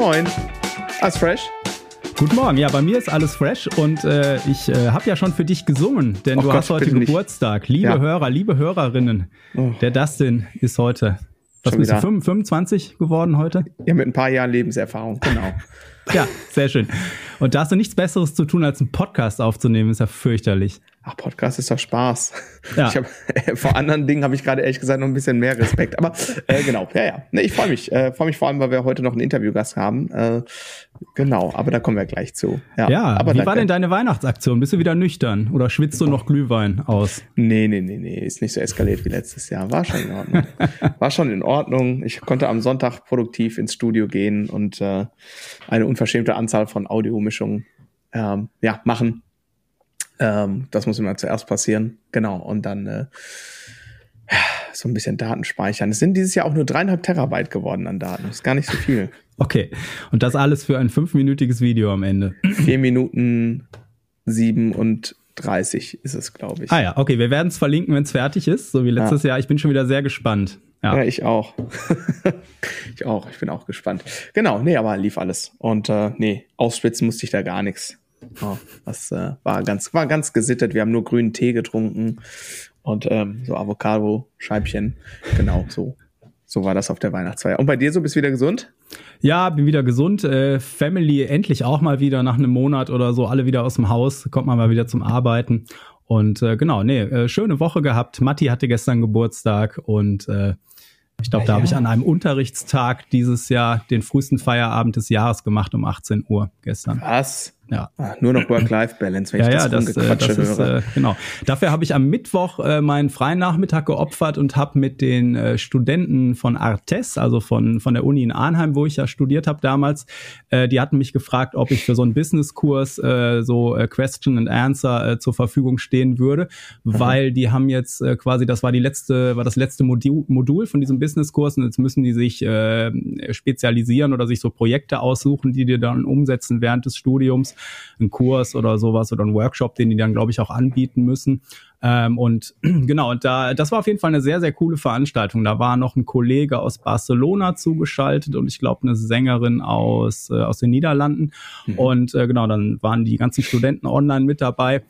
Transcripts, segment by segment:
Moin. Alles fresh? Guten Morgen. Ja, bei mir ist alles fresh und äh, ich äh, habe ja schon für dich gesungen, denn oh du Gott, hast heute Geburtstag. Liebe ja. Hörer, liebe Hörerinnen, oh. der Dustin ist heute. Was bist du, 25 geworden heute? Ja, mit ein paar Jahren Lebenserfahrung, genau. ja, sehr schön. Und da hast du nichts Besseres zu tun, als einen Podcast aufzunehmen, ist ja fürchterlich. Ach, Podcast ist doch Spaß. Ja. Ich hab, äh, vor anderen Dingen habe ich gerade ehrlich gesagt noch ein bisschen mehr Respekt. Aber äh, genau, ja, ja. Nee, ich freue mich. Äh, freue mich vor allem, weil wir heute noch einen Interviewgast haben. Äh, genau, aber da kommen wir gleich zu. Ja, ja aber wie danke. war denn deine Weihnachtsaktion? Bist du wieder nüchtern oder schwitzt du noch Glühwein aus? Nee, nee, nee, nee. Ist nicht so eskaliert wie letztes Jahr. War schon in Ordnung. war schon in Ordnung. Ich konnte am Sonntag produktiv ins Studio gehen und äh, eine unverschämte Anzahl von Audiomischungen ähm, ja, machen ähm, das muss immer zuerst passieren. Genau. Und dann äh, so ein bisschen Daten speichern. Es sind dieses Jahr auch nur dreieinhalb Terabyte geworden an Daten. Das ist gar nicht so viel. Okay. Und das alles für ein fünfminütiges Video am Ende. Vier Minuten sieben und 30 ist es, glaube ich. Ah ja, okay. Wir werden es verlinken, wenn es fertig ist, so wie letztes ja. Jahr. Ich bin schon wieder sehr gespannt. Ja, ja ich auch. ich auch. Ich bin auch gespannt. Genau, nee, aber lief alles. Und äh, nee, ausspitzen musste ich da gar nichts. Oh, das äh, war ganz, war ganz gesittet. Wir haben nur grünen Tee getrunken und ähm, so Avocado-Scheibchen. Genau, so. So war das auf der Weihnachtsfeier. Und bei dir so, bist du wieder gesund? Ja, bin wieder gesund. Äh, Family endlich auch mal wieder nach einem Monat oder so, alle wieder aus dem Haus, kommt man mal wieder zum Arbeiten. Und äh, genau, nee, äh, schöne Woche gehabt. Matti hatte gestern Geburtstag und äh, ich glaube, da ja. habe ich an einem Unterrichtstag dieses Jahr den frühesten Feierabend des Jahres gemacht um 18 Uhr gestern. Was? Ja. Ah, nur noch Work-Life-Balance, wenn ja, ich das, ja, das, äh, das ist, höre. Äh, genau. Dafür habe ich am Mittwoch äh, meinen freien Nachmittag geopfert und habe mit den äh, Studenten von Artes, also von, von der Uni in Arnheim, wo ich ja studiert habe damals, äh, die hatten mich gefragt, ob ich für so einen Business-Kurs äh, so äh, Question and Answer äh, zur Verfügung stehen würde, mhm. weil die haben jetzt äh, quasi, das war die letzte, war das letzte Modul, Modul von diesem Business-Kurs und jetzt müssen die sich äh, spezialisieren oder sich so Projekte aussuchen, die die dann umsetzen während des Studiums einen Kurs oder sowas oder einen Workshop, den die dann, glaube ich, auch anbieten müssen. Ähm, und genau, und da, das war auf jeden Fall eine sehr, sehr coole Veranstaltung. Da war noch ein Kollege aus Barcelona zugeschaltet und ich glaube eine Sängerin aus, äh, aus den Niederlanden. Mhm. Und äh, genau, dann waren die ganzen Studenten online mit dabei.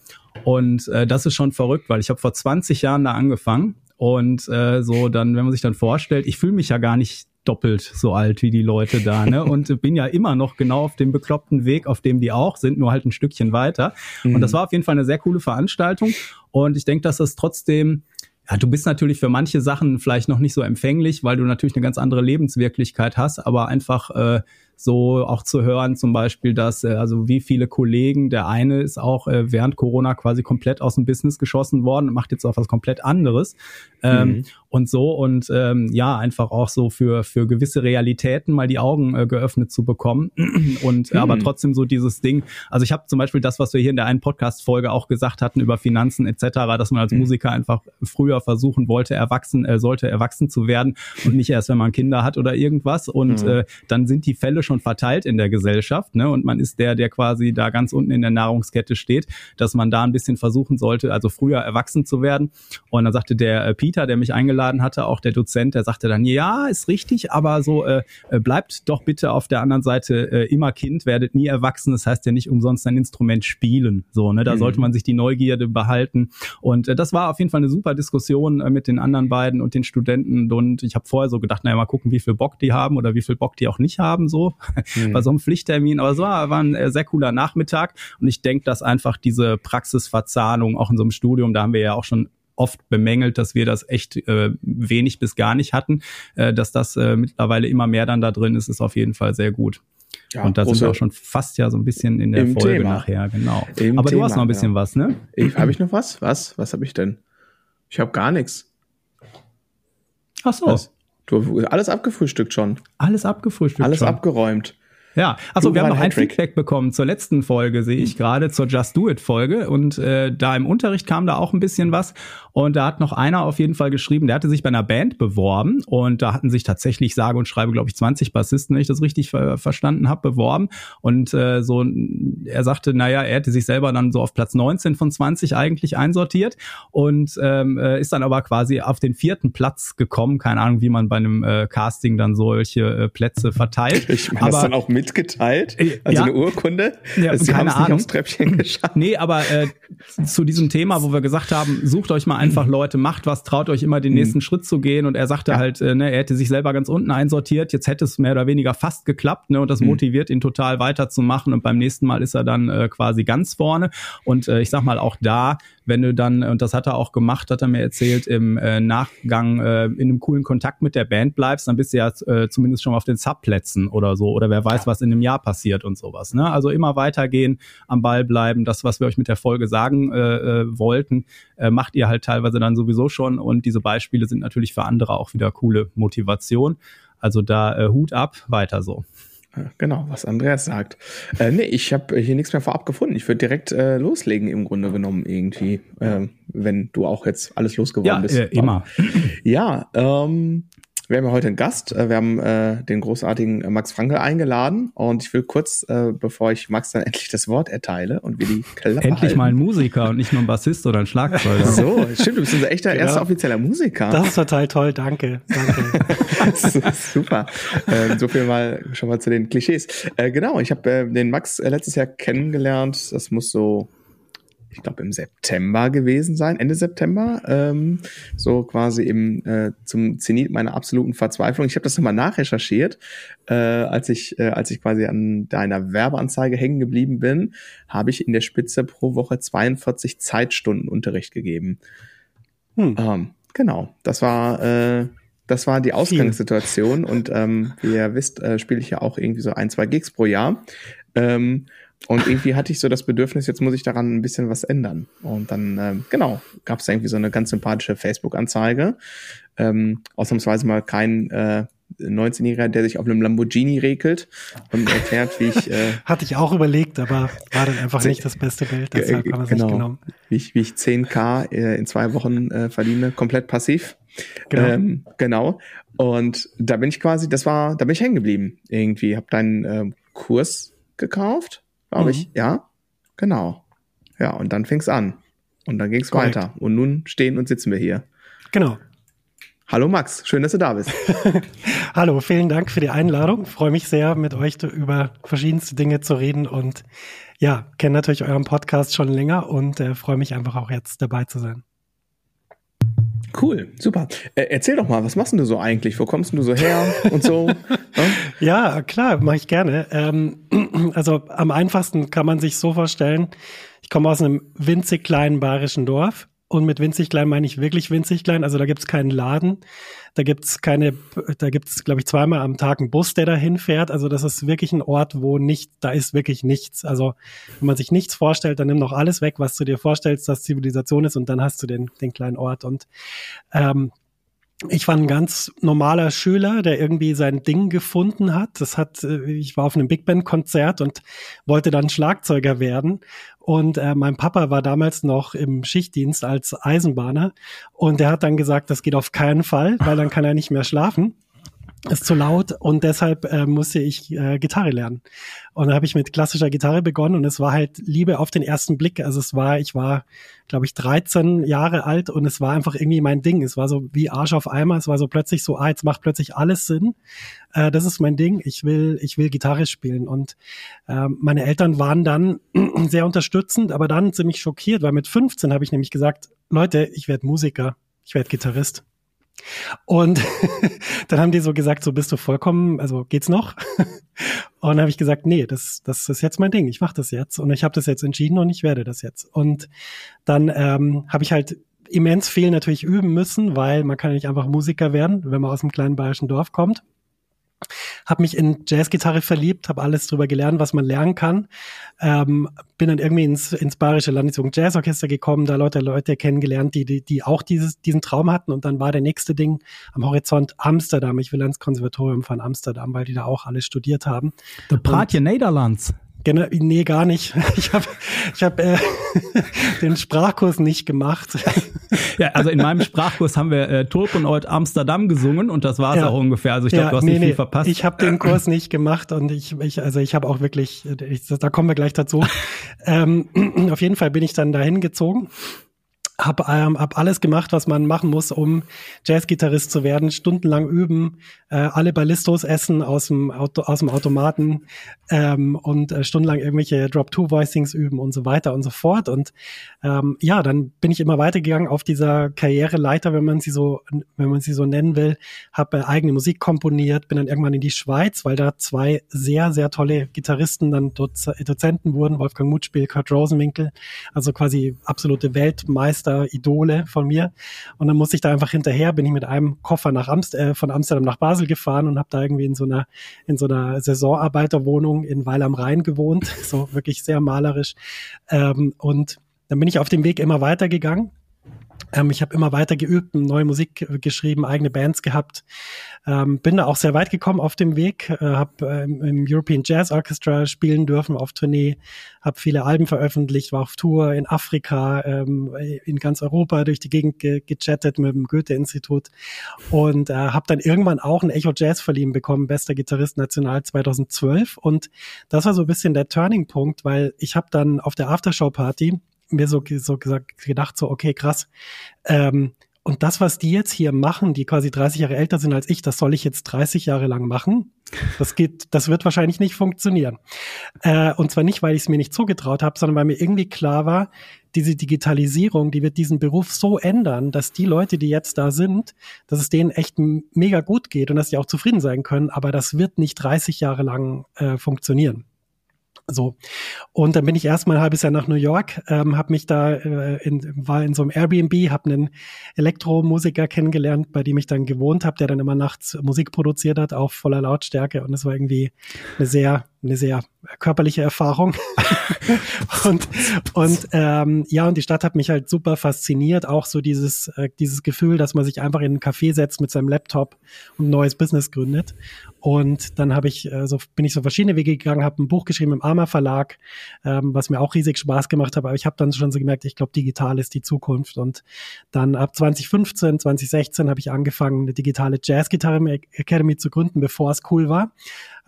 Und äh, das ist schon verrückt, weil ich habe vor 20 Jahren da angefangen. Und äh, so dann, wenn man sich dann vorstellt, ich fühle mich ja gar nicht doppelt so alt wie die Leute da, ne? Und bin ja immer noch genau auf dem bekloppten Weg, auf dem die auch sind, nur halt ein Stückchen weiter. Mhm. Und das war auf jeden Fall eine sehr coole Veranstaltung. Und ich denke, dass das trotzdem ja, du bist natürlich für manche Sachen vielleicht noch nicht so empfänglich, weil du natürlich eine ganz andere Lebenswirklichkeit hast, aber einfach äh, so auch zu hören, zum Beispiel, dass äh, also wie viele Kollegen, der eine ist auch äh, während Corona quasi komplett aus dem Business geschossen worden und macht jetzt auch was komplett anderes. Ähm, mhm. Und so und ähm, ja, einfach auch so für, für gewisse Realitäten mal die Augen äh, geöffnet zu bekommen. und mhm. aber trotzdem so dieses Ding. Also ich habe zum Beispiel das, was wir hier in der einen Podcast-Folge auch gesagt hatten über Finanzen etc., dass man als mhm. Musiker einfach früher versuchen wollte, erwachsen, äh, sollte erwachsen zu werden und nicht erst, wenn man Kinder hat oder irgendwas. Und mhm. äh, dann sind die Fälle schon verteilt in der Gesellschaft, ne? Und man ist der, der quasi da ganz unten in der Nahrungskette steht, dass man da ein bisschen versuchen sollte, also früher erwachsen zu werden. Und dann sagte der äh, Peter, der mich eingeladen hatte, auch der Dozent, der sagte dann, ja, ist richtig, aber so äh, äh, bleibt doch bitte auf der anderen Seite äh, immer Kind, werdet nie erwachsen. Das heißt ja nicht umsonst ein Instrument spielen. So, ne? Da mhm. sollte man sich die Neugierde behalten. Und äh, das war auf jeden Fall eine super Diskussion äh, mit den anderen beiden und den Studenten. Und ich habe vorher so gedacht, naja, mal gucken, wie viel Bock die haben oder wie viel Bock die auch nicht haben. So mhm. bei so einem Pflichttermin. Aber es war, war ein äh, sehr cooler Nachmittag und ich denke, dass einfach diese Praxisverzahnung auch in so einem Studium, da haben wir ja auch schon oft bemängelt, dass wir das echt äh, wenig bis gar nicht hatten. Äh, dass das äh, mittlerweile immer mehr dann da drin ist, ist auf jeden Fall sehr gut. Ja, und da sind wir auch schon fast ja so ein bisschen in der Folge Thema. nachher, genau. Im Aber Thema, du hast noch ein bisschen ja. was, ne? Habe ich noch was? Was? Was habe ich denn? Ich habe gar nichts. Ach so. Was? Du alles abgefrühstückt schon. Alles abgefrühstückt Alles schon. abgeräumt. Ja, also wir haben noch ein Feedback bekommen zur letzten Folge, sehe ich gerade, zur Just Do It Folge. Und äh, da im Unterricht kam da auch ein bisschen was. Und da hat noch einer auf jeden Fall geschrieben, der hatte sich bei einer Band beworben und da hatten sich tatsächlich sage und schreibe, glaube ich, 20 Bassisten, wenn ich das richtig ver verstanden habe, beworben. Und äh, so, er sagte, naja, er hätte sich selber dann so auf Platz 19 von 20 eigentlich einsortiert und ähm, äh, ist dann aber quasi auf den vierten Platz gekommen. Keine Ahnung, wie man bei einem äh, Casting dann solche äh, Plätze verteilt. Ich meine, das dann auch mitgeteilt? Äh, also ja, eine Urkunde? Ja, also, Sie keine Ahnung. Nicht aufs Treppchen geschafft. Nee, aber äh, zu diesem Thema, wo wir gesagt haben, sucht euch mal einfach Leute, macht was, traut euch immer den mhm. nächsten Schritt zu gehen. Und er sagte ja. halt, äh, ne, er hätte sich selber ganz unten einsortiert, jetzt hätte es mehr oder weniger fast geklappt, ne? Und das mhm. motiviert ihn total weiterzumachen. Und beim nächsten Mal ist er dann äh, quasi ganz vorne. Und äh, ich sag mal, auch da wenn du dann, und das hat er auch gemacht, hat er mir erzählt, im äh, Nachgang äh, in einem coolen Kontakt mit der Band bleibst, dann bist du ja äh, zumindest schon auf den Subplätzen oder so. Oder wer weiß, was in einem Jahr passiert und sowas. Ne? Also immer weitergehen, am Ball bleiben. Das, was wir euch mit der Folge sagen äh, äh, wollten, äh, macht ihr halt teilweise dann sowieso schon. Und diese Beispiele sind natürlich für andere auch wieder coole Motivation. Also da äh, Hut ab, weiter so. Genau, was Andreas sagt. Äh, nee, ich habe hier nichts mehr vorab gefunden. Ich würde direkt äh, loslegen im Grunde genommen irgendwie, äh, wenn du auch jetzt alles losgeworden ja, bist. Äh, immer. Ja, ähm, wir haben ja heute einen Gast. Äh, wir haben äh, den großartigen äh, Max Frankel eingeladen und ich will kurz, äh, bevor ich Max dann endlich das Wort erteile und wir die Klappe Endlich halten. mal ein Musiker und nicht nur ein Bassist oder ein Schlagzeuger. so, stimmt, du bist unser echter genau. erster offizieller Musiker. Das ist total toll, danke. danke. Super. Ähm, so viel mal schon mal zu den Klischees. Äh, genau, ich habe äh, den Max äh, letztes Jahr kennengelernt. Das muss so ich glaube, im September gewesen sein, Ende September, ähm, so quasi im äh, zum Zenit meiner absoluten Verzweiflung. Ich habe das nochmal nachrecherchiert, äh, als ich äh, als ich quasi an deiner Werbeanzeige hängen geblieben bin, habe ich in der Spitze pro Woche 42 Zeitstunden Unterricht gegeben. Hm. Ähm, genau, das war äh, das war die Ausgangssituation und ähm, wie ihr wisst, äh, spiele ich ja auch irgendwie so ein, zwei Gigs pro Jahr. Ähm, und irgendwie hatte ich so das Bedürfnis, jetzt muss ich daran ein bisschen was ändern. Und dann, ähm, genau, gab es irgendwie so eine ganz sympathische Facebook-Anzeige. Ähm, ausnahmsweise mal kein äh, 19-Jähriger, der sich auf einem Lamborghini regelt und erklärt, wie ich. Äh, Hatte ich auch überlegt, aber war dann einfach nicht das beste Bild, deshalb haben wir es genau, nicht genommen. Wie ich, wie ich 10k äh, in zwei Wochen äh, verdiene, komplett passiv. Genau. Ähm, genau. Und da bin ich quasi, das war, da bin ich hängen geblieben. Irgendwie, habe deinen äh, Kurs gekauft glaube mhm. ich. Ja, genau. Ja, und dann fing's an. Und dann ging's Correct. weiter. Und nun stehen und sitzen wir hier. Genau. Hallo Max, schön, dass du da bist. Hallo, vielen Dank für die Einladung. Freue mich sehr, mit euch über verschiedenste Dinge zu reden und ja, kenne natürlich euren Podcast schon länger und äh, freue mich einfach auch jetzt dabei zu sein. Cool, super. Äh, erzähl doch mal, was machst du so eigentlich? Wo kommst du so her und so? ja, klar, mache ich gerne. Ähm, also am einfachsten kann man sich so vorstellen, ich komme aus einem winzig kleinen bayerischen Dorf und mit winzig klein meine ich wirklich winzig klein. Also da gibt's keinen Laden, da gibt's keine, da gibt's glaube ich zweimal am Tag einen Bus, der da hinfährt. Also das ist wirklich ein Ort, wo nicht, da ist wirklich nichts. Also wenn man sich nichts vorstellt, dann nimm noch alles weg, was du dir vorstellst, dass Zivilisation ist und dann hast du den, den kleinen Ort. Und ähm, ich war ein ganz normaler Schüler, der irgendwie sein Ding gefunden hat. Das hat, äh, ich war auf einem Big Band Konzert und wollte dann Schlagzeuger werden. Und äh, mein Papa war damals noch im Schichtdienst als Eisenbahner und der hat dann gesagt, das geht auf keinen Fall, weil dann kann er nicht mehr schlafen ist zu laut und deshalb äh, musste ich äh, Gitarre lernen. Und da habe ich mit klassischer Gitarre begonnen und es war halt Liebe auf den ersten Blick. Also es war, ich war, glaube ich, 13 Jahre alt und es war einfach irgendwie mein Ding. Es war so wie Arsch auf Eimer. Es war so plötzlich so, ah, jetzt macht plötzlich alles Sinn. Äh, das ist mein Ding. Ich will, ich will Gitarre spielen. Und äh, meine Eltern waren dann sehr unterstützend, aber dann ziemlich schockiert, weil mit 15 habe ich nämlich gesagt, Leute, ich werde Musiker, ich werde Gitarrist. Und dann haben die so gesagt, so bist du vollkommen, also geht's noch? Und dann habe ich gesagt, nee, das, das ist jetzt mein Ding, ich mache das jetzt und ich habe das jetzt entschieden und ich werde das jetzt. Und dann ähm, habe ich halt immens viel natürlich üben müssen, weil man kann ja nicht einfach Musiker werden, wenn man aus einem kleinen bayerischen Dorf kommt. Habe mich in Jazzgitarre verliebt, habe alles drüber gelernt, was man lernen kann. Ähm, bin dann irgendwie ins, ins Bayerische Landesjugend Jazzorchester gekommen, da Leute, Leute kennengelernt, die, die, die auch dieses, diesen Traum hatten. Und dann war der nächste Ding am Horizont Amsterdam. Ich will ans Konservatorium von Amsterdam, weil die da auch alle studiert haben. Der Praatje Nederlands. Genau, nee, gar nicht. Ich habe ich hab, äh, den Sprachkurs nicht gemacht. Ja, also in meinem Sprachkurs haben wir äh, Tulpenort Amsterdam gesungen und das war es ja. auch ungefähr. Also ich glaube, ja, du hast nee, nicht viel verpasst. Ich habe den Kurs nicht gemacht und ich, ich also ich habe auch wirklich, ich, da kommen wir gleich dazu. ähm, auf jeden Fall bin ich dann dahin gezogen hab, ähm, hab alles gemacht, was man machen muss, um Jazzgitarrist zu werden. Stundenlang üben, äh, alle Ballistos essen aus dem, Auto, aus dem Automaten ähm, und äh, stundenlang irgendwelche Drop-Two-Voicings üben und so weiter und so fort. Und ähm, ja, dann bin ich immer weitergegangen auf dieser Karriereleiter, wenn man sie so, wenn man sie so nennen will. Habe äh, eigene Musik komponiert, bin dann irgendwann in die Schweiz, weil da zwei sehr, sehr tolle Gitarristen dann Doz Dozenten wurden, Wolfgang Mutspiel, Kurt Rosenwinkel, also quasi absolute Weltmeister Idole von mir. Und dann musste ich da einfach hinterher, bin ich mit einem Koffer nach Amst äh, von Amsterdam nach Basel gefahren und habe da irgendwie in so einer in so einer Saisonarbeiterwohnung in Weil am Rhein gewohnt, so wirklich sehr malerisch. Ähm, und dann bin ich auf dem Weg immer weitergegangen ähm, ich habe immer weiter geübt, neue Musik geschrieben, eigene Bands gehabt. Ähm, bin da auch sehr weit gekommen auf dem Weg. Äh, habe ähm, im European Jazz Orchestra spielen dürfen auf Tournee, habe viele Alben veröffentlicht, war auf Tour in Afrika, ähm, in ganz Europa durch die Gegend ge gechattet mit dem Goethe-Institut und äh, habe dann irgendwann auch ein Echo Jazz verliehen bekommen, bester Gitarrist national 2012. Und das war so ein bisschen der Turning-Punkt, weil ich habe dann auf der Aftershow-Party mir so, so gesagt, gedacht, so, okay, krass. Ähm, und das, was die jetzt hier machen, die quasi 30 Jahre älter sind als ich, das soll ich jetzt 30 Jahre lang machen. Das geht, das wird wahrscheinlich nicht funktionieren. Äh, und zwar nicht, weil ich es mir nicht zugetraut habe, sondern weil mir irgendwie klar war, diese Digitalisierung, die wird diesen Beruf so ändern, dass die Leute, die jetzt da sind, dass es denen echt mega gut geht und dass sie auch zufrieden sein können. Aber das wird nicht 30 Jahre lang äh, funktionieren. So. Und dann bin ich erstmal ein halbes Jahr nach New York, ähm, habe mich da äh, in, war in so einem Airbnb, habe einen Elektromusiker kennengelernt, bei dem ich dann gewohnt habe, der dann immer nachts Musik produziert hat, auf voller Lautstärke. Und es war irgendwie eine sehr eine sehr körperliche Erfahrung. und und ähm, ja, und die Stadt hat mich halt super fasziniert. Auch so dieses, äh, dieses Gefühl, dass man sich einfach in einen Café setzt mit seinem Laptop und ein neues Business gründet. Und dann habe ich, äh, so bin ich so verschiedene Wege gegangen, habe ein Buch geschrieben im Arma Verlag, ähm, was mir auch riesig Spaß gemacht hat. Aber ich habe dann schon so gemerkt, ich glaube, digital ist die Zukunft. Und dann ab 2015, 2016 habe ich angefangen, eine digitale Jazz-Gitarre Academy zu gründen, bevor es cool war.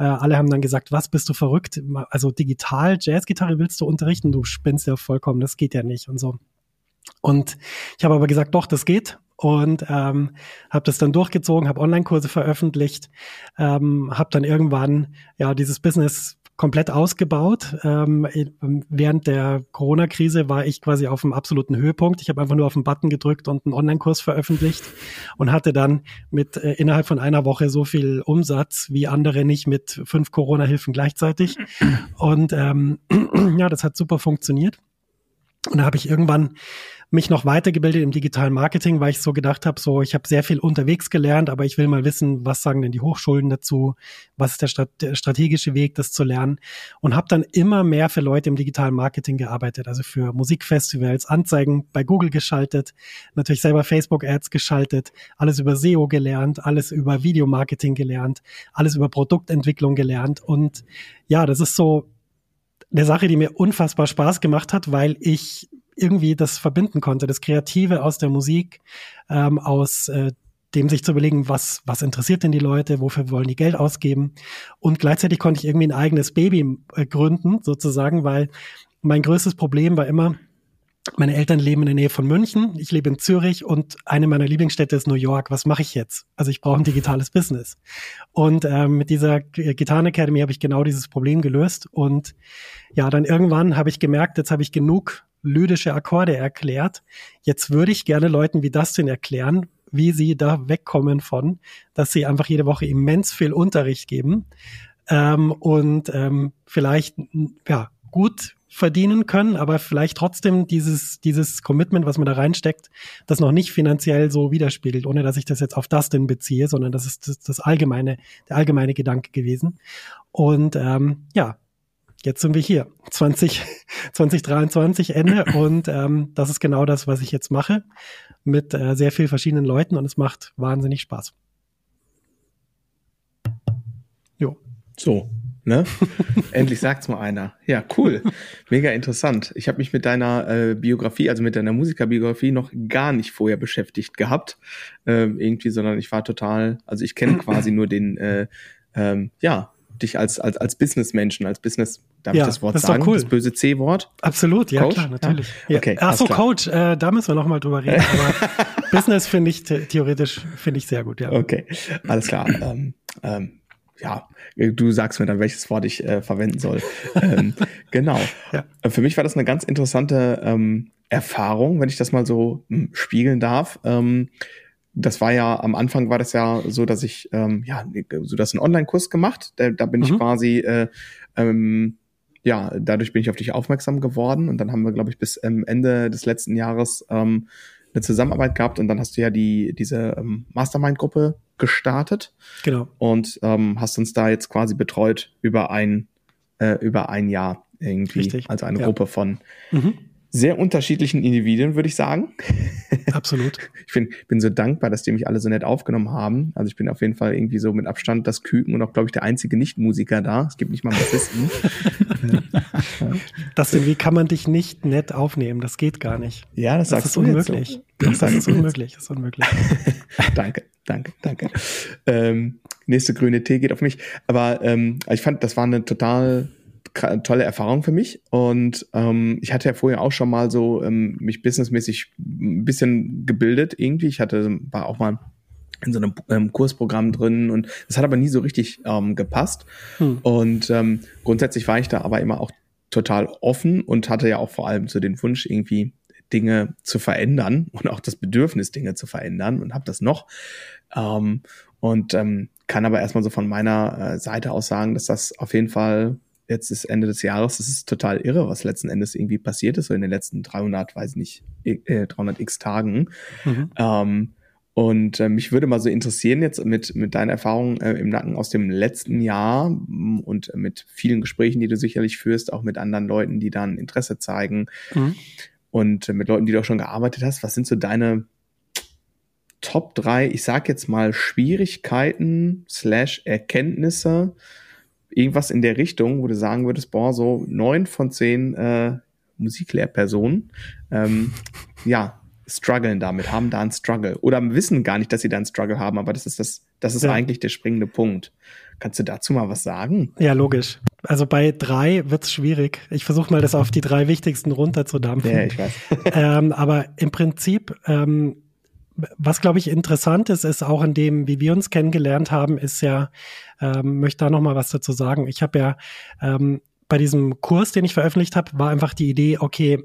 Äh, alle haben dann gesagt, was bist du verrückt? Also digital Jazzgitarre willst du unterrichten? Du spinnst ja vollkommen, das geht ja nicht und so. Und ich habe aber gesagt, doch, das geht und ähm, habe das dann durchgezogen, habe Online-Kurse veröffentlicht, ähm, habe dann irgendwann ja dieses Business komplett ausgebaut. Ähm, während der Corona-Krise war ich quasi auf dem absoluten Höhepunkt. Ich habe einfach nur auf den Button gedrückt und einen Online-Kurs veröffentlicht und hatte dann mit äh, innerhalb von einer Woche so viel Umsatz wie andere nicht mit fünf Corona-Hilfen gleichzeitig. Und ähm, ja, das hat super funktioniert. Und da habe ich irgendwann mich noch weitergebildet im digitalen Marketing, weil ich so gedacht habe, so ich habe sehr viel unterwegs gelernt, aber ich will mal wissen, was sagen denn die Hochschulen dazu, was ist der, Strat der strategische Weg, das zu lernen? Und habe dann immer mehr für Leute im digitalen Marketing gearbeitet, also für Musikfestivals, Anzeigen bei Google geschaltet, natürlich selber Facebook Ads geschaltet, alles über SEO gelernt, alles über Videomarketing gelernt, alles über Produktentwicklung gelernt. Und ja, das ist so eine Sache, die mir unfassbar Spaß gemacht hat, weil ich irgendwie das verbinden konnte, das Kreative aus der Musik, ähm, aus äh, dem sich zu überlegen, was, was interessiert denn die Leute, wofür wollen die Geld ausgeben. Und gleichzeitig konnte ich irgendwie ein eigenes Baby äh, gründen, sozusagen, weil mein größtes Problem war immer, meine Eltern leben in der Nähe von München, ich lebe in Zürich und eine meiner Lieblingsstädte ist New York. Was mache ich jetzt? Also ich brauche ein digitales Business. Und ähm, mit dieser Gitarren Academy habe ich genau dieses Problem gelöst. Und ja, dann irgendwann habe ich gemerkt, jetzt habe ich genug lydische Akkorde erklärt. Jetzt würde ich gerne Leuten wie Dustin erklären, wie sie da wegkommen von, dass sie einfach jede Woche immens viel Unterricht geben ähm, und ähm, vielleicht ja gut verdienen können, aber vielleicht trotzdem dieses, dieses Commitment, was man da reinsteckt, das noch nicht finanziell so widerspiegelt, ohne dass ich das jetzt auf das denn beziehe, sondern das ist das, das allgemeine, der allgemeine Gedanke gewesen. Und ähm, ja, jetzt sind wir hier, 20, 2023 Ende und ähm, das ist genau das, was ich jetzt mache mit äh, sehr viel verschiedenen Leuten und es macht wahnsinnig Spaß. Jo. So, Ne? Endlich sagt's mal einer. Ja, cool. Mega interessant. Ich habe mich mit deiner äh, Biografie, also mit deiner Musikerbiografie noch gar nicht vorher beschäftigt gehabt. Ähm, irgendwie, sondern ich war total, also ich kenne quasi nur den, äh, ähm, ja, dich als, als, als Businessmenschen, als Business, darf ja, ich das Wort das sagen? Cool. Das böse C-Wort? Absolut, ja Coach? klar, natürlich. Ja. Okay, Ach so, Coach, äh, da müssen wir nochmal drüber reden. Aber Business finde ich theoretisch, finde ich sehr gut, ja. Okay, alles klar. ähm, ähm, ja, du sagst mir dann, welches Wort ich äh, verwenden soll. ähm, genau. Ja. Äh, für mich war das eine ganz interessante ähm, Erfahrung, wenn ich das mal so hm, spiegeln darf. Ähm, das war ja, am Anfang war das ja so, dass ich, ähm, ja, so das einen Online-Kurs gemacht. Da, da bin mhm. ich quasi, äh, ähm, ja, dadurch bin ich auf dich aufmerksam geworden und dann haben wir, glaube ich, bis ähm, Ende des letzten Jahres ähm, eine Zusammenarbeit gehabt und dann hast du ja die diese ähm, Mastermind-Gruppe gestartet. Genau. Und ähm, hast uns da jetzt quasi betreut über ein äh, über ein Jahr irgendwie. Richtig. Also eine ja. Gruppe von mhm sehr unterschiedlichen Individuen, würde ich sagen. Absolut. ich bin, bin so dankbar, dass die mich alle so nett aufgenommen haben. Also ich bin auf jeden Fall irgendwie so mit Abstand das Küken und auch, glaube ich, der einzige Nicht-Musiker da. Es gibt nicht mal Bassisten. das denn, wie kann man dich nicht nett aufnehmen? Das geht gar nicht. Ja, das, das ist unmöglich. So. Das, das ist unmöglich. Das ist unmöglich. danke, danke, danke. Ähm, nächste grüne Tee geht auf mich. Aber ähm, ich fand, das war eine total tolle Erfahrung für mich. Und ähm, ich hatte ja vorher auch schon mal so ähm, mich businessmäßig ein bisschen gebildet irgendwie. Ich hatte, war auch mal in so einem ähm, Kursprogramm drin und das hat aber nie so richtig ähm, gepasst. Hm. Und ähm, grundsätzlich war ich da aber immer auch total offen und hatte ja auch vor allem so den Wunsch, irgendwie Dinge zu verändern und auch das Bedürfnis, Dinge zu verändern und habe das noch. Ähm, und ähm, kann aber erstmal so von meiner äh, Seite aus sagen, dass das auf jeden Fall jetzt ist Ende des Jahres, das ist total irre, was letzten Endes irgendwie passiert ist, so in den letzten 300, weiß nicht, äh, 300 x Tagen. Mhm. Ähm, und äh, mich würde mal so interessieren jetzt mit, mit deinen Erfahrungen äh, im Nacken aus dem letzten Jahr und mit vielen Gesprächen, die du sicherlich führst, auch mit anderen Leuten, die dann Interesse zeigen mhm. und äh, mit Leuten, die du auch schon gearbeitet hast. Was sind so deine Top drei, ich sag jetzt mal Schwierigkeiten slash Erkenntnisse, irgendwas in der Richtung, wo du sagen würdest, boah, so neun von zehn äh, Musiklehrpersonen, ähm, ja, strugglen damit, haben da einen Struggle oder wissen gar nicht, dass sie da einen Struggle haben, aber das ist das, das ist ja. eigentlich der springende Punkt. Kannst du dazu mal was sagen? Ja, logisch. Also bei drei wird's schwierig. Ich versuche mal, das auf die drei wichtigsten runterzudampfen. Ja, ich weiß. ähm, aber im Prinzip ähm, was, glaube ich, interessant ist, ist auch in dem, wie wir uns kennengelernt haben, ist ja, ähm, möchte da noch mal was dazu sagen. Ich habe ja ähm, bei diesem Kurs, den ich veröffentlicht habe, war einfach die Idee, okay,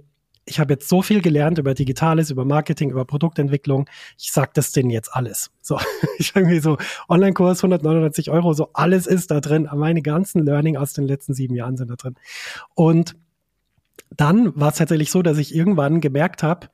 ich habe jetzt so viel gelernt über Digitales, über Marketing, über Produktentwicklung. Ich sag das denn jetzt alles. So, ich irgendwie so Online-Kurs 199 Euro, so alles ist da drin. Meine ganzen Learning aus den letzten sieben Jahren sind da drin. Und dann war es tatsächlich so, dass ich irgendwann gemerkt habe,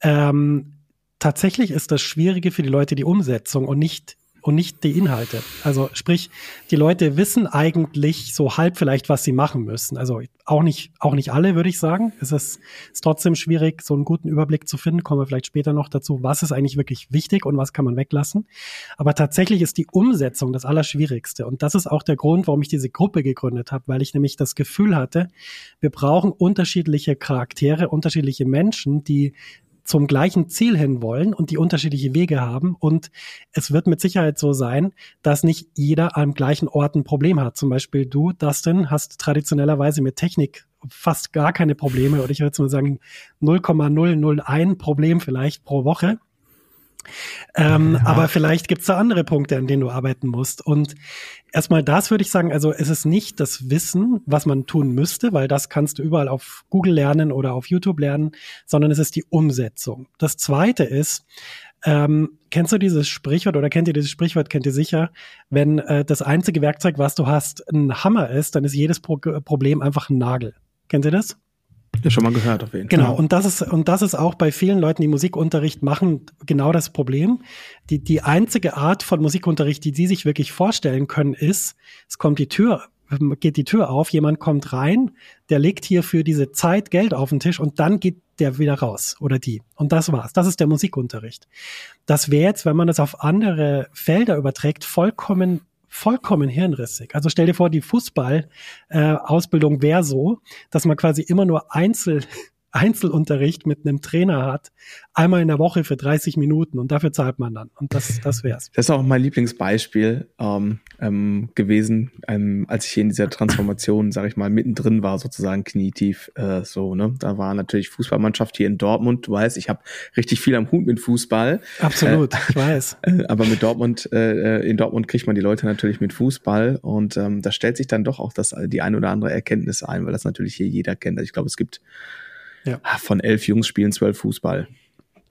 ähm, tatsächlich ist das Schwierige für die Leute die Umsetzung und nicht und nicht die Inhalte. Also sprich, die Leute wissen eigentlich so halb vielleicht, was sie machen müssen. Also auch nicht, auch nicht alle, würde ich sagen. Es ist, ist trotzdem schwierig, so einen guten Überblick zu finden. Kommen wir vielleicht später noch dazu, was ist eigentlich wirklich wichtig und was kann man weglassen. Aber tatsächlich ist die Umsetzung das Allerschwierigste. Und das ist auch der Grund, warum ich diese Gruppe gegründet habe, weil ich nämlich das Gefühl hatte, wir brauchen unterschiedliche Charaktere, unterschiedliche Menschen, die zum gleichen Ziel hin wollen und die unterschiedliche Wege haben. Und es wird mit Sicherheit so sein, dass nicht jeder am gleichen Ort ein Problem hat. Zum Beispiel du, Dustin, hast traditionellerweise mit Technik fast gar keine Probleme oder ich würde mal sagen 0,001 Problem vielleicht pro Woche. Ähm, ja. Aber vielleicht gibt's da andere Punkte, an denen du arbeiten musst. Und erstmal das würde ich sagen, also es ist nicht das Wissen, was man tun müsste, weil das kannst du überall auf Google lernen oder auf YouTube lernen, sondern es ist die Umsetzung. Das zweite ist, ähm, kennst du dieses Sprichwort oder kennt ihr dieses Sprichwort, kennt ihr sicher, wenn äh, das einzige Werkzeug, was du hast, ein Hammer ist, dann ist jedes Pro Problem einfach ein Nagel. Kennt ihr das? Ja, schon mal gehört auf jeden Fall. Genau, und das ist, und das ist auch bei vielen Leuten, die Musikunterricht machen, genau das Problem. Die, die einzige Art von Musikunterricht, die sie sich wirklich vorstellen können, ist, es kommt die Tür, geht die Tür auf, jemand kommt rein, der legt hier für diese Zeit Geld auf den Tisch und dann geht der wieder raus oder die. Und das war's. Das ist der Musikunterricht. Das wäre jetzt, wenn man das auf andere Felder überträgt, vollkommen vollkommen hirnrissig. Also stell dir vor, die Fußball-Ausbildung äh, wäre so, dass man quasi immer nur Einzel Einzelunterricht mit einem Trainer hat, einmal in der Woche für 30 Minuten und dafür zahlt man dann. Und das, das wär's. Das ist auch mein Lieblingsbeispiel ähm, ähm, gewesen, ähm, als ich hier in dieser Transformation, sag ich mal, mittendrin war, sozusagen knietief. Äh, so, ne? Da war natürlich Fußballmannschaft hier in Dortmund. Du weißt, ich habe richtig viel am Hut mit Fußball. Absolut, äh, ich weiß. Äh, aber mit Dortmund, äh, in Dortmund kriegt man die Leute natürlich mit Fußball und ähm, da stellt sich dann doch auch das die eine oder andere Erkenntnis ein, weil das natürlich hier jeder kennt. Also ich glaube, es gibt ja. Ah, von elf Jungs spielen zwölf Fußball.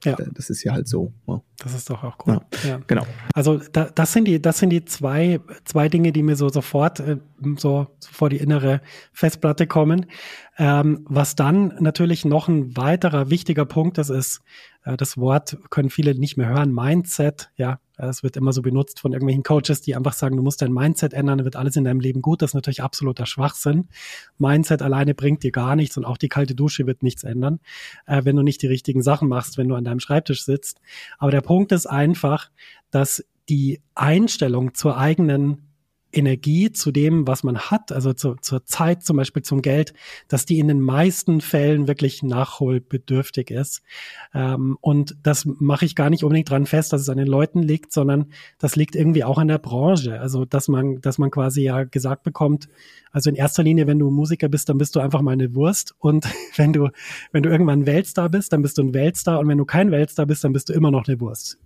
Ja. Das ist ja halt so. Ja. Das ist doch auch cool. Ja, ja. Genau. Also da, das sind die, das sind die zwei, zwei Dinge, die mir so sofort äh, so vor die innere Festplatte kommen. Ähm, was dann natürlich noch ein weiterer wichtiger Punkt ist, ist, äh, das Wort können viele nicht mehr hören, Mindset, ja. Es wird immer so benutzt von irgendwelchen Coaches, die einfach sagen, du musst dein Mindset ändern, dann wird alles in deinem Leben gut. Das ist natürlich absoluter Schwachsinn. Mindset alleine bringt dir gar nichts und auch die kalte Dusche wird nichts ändern, äh, wenn du nicht die richtigen Sachen machst, wenn du an deinem Schreibtisch sitzt. Aber der Punkt ist einfach, dass die Einstellung zur eigenen Energie zu dem, was man hat, also zu, zur Zeit zum Beispiel zum Geld, dass die in den meisten Fällen wirklich nachholbedürftig ist. Ähm, und das mache ich gar nicht unbedingt dran fest, dass es an den Leuten liegt, sondern das liegt irgendwie auch an der Branche. Also dass man, dass man quasi ja gesagt bekommt, also in erster Linie, wenn du Musiker bist, dann bist du einfach mal eine Wurst. Und wenn du, wenn du irgendwann ein Weltstar bist, dann bist du ein Weltstar. Und wenn du kein Weltstar bist, dann bist du immer noch eine Wurst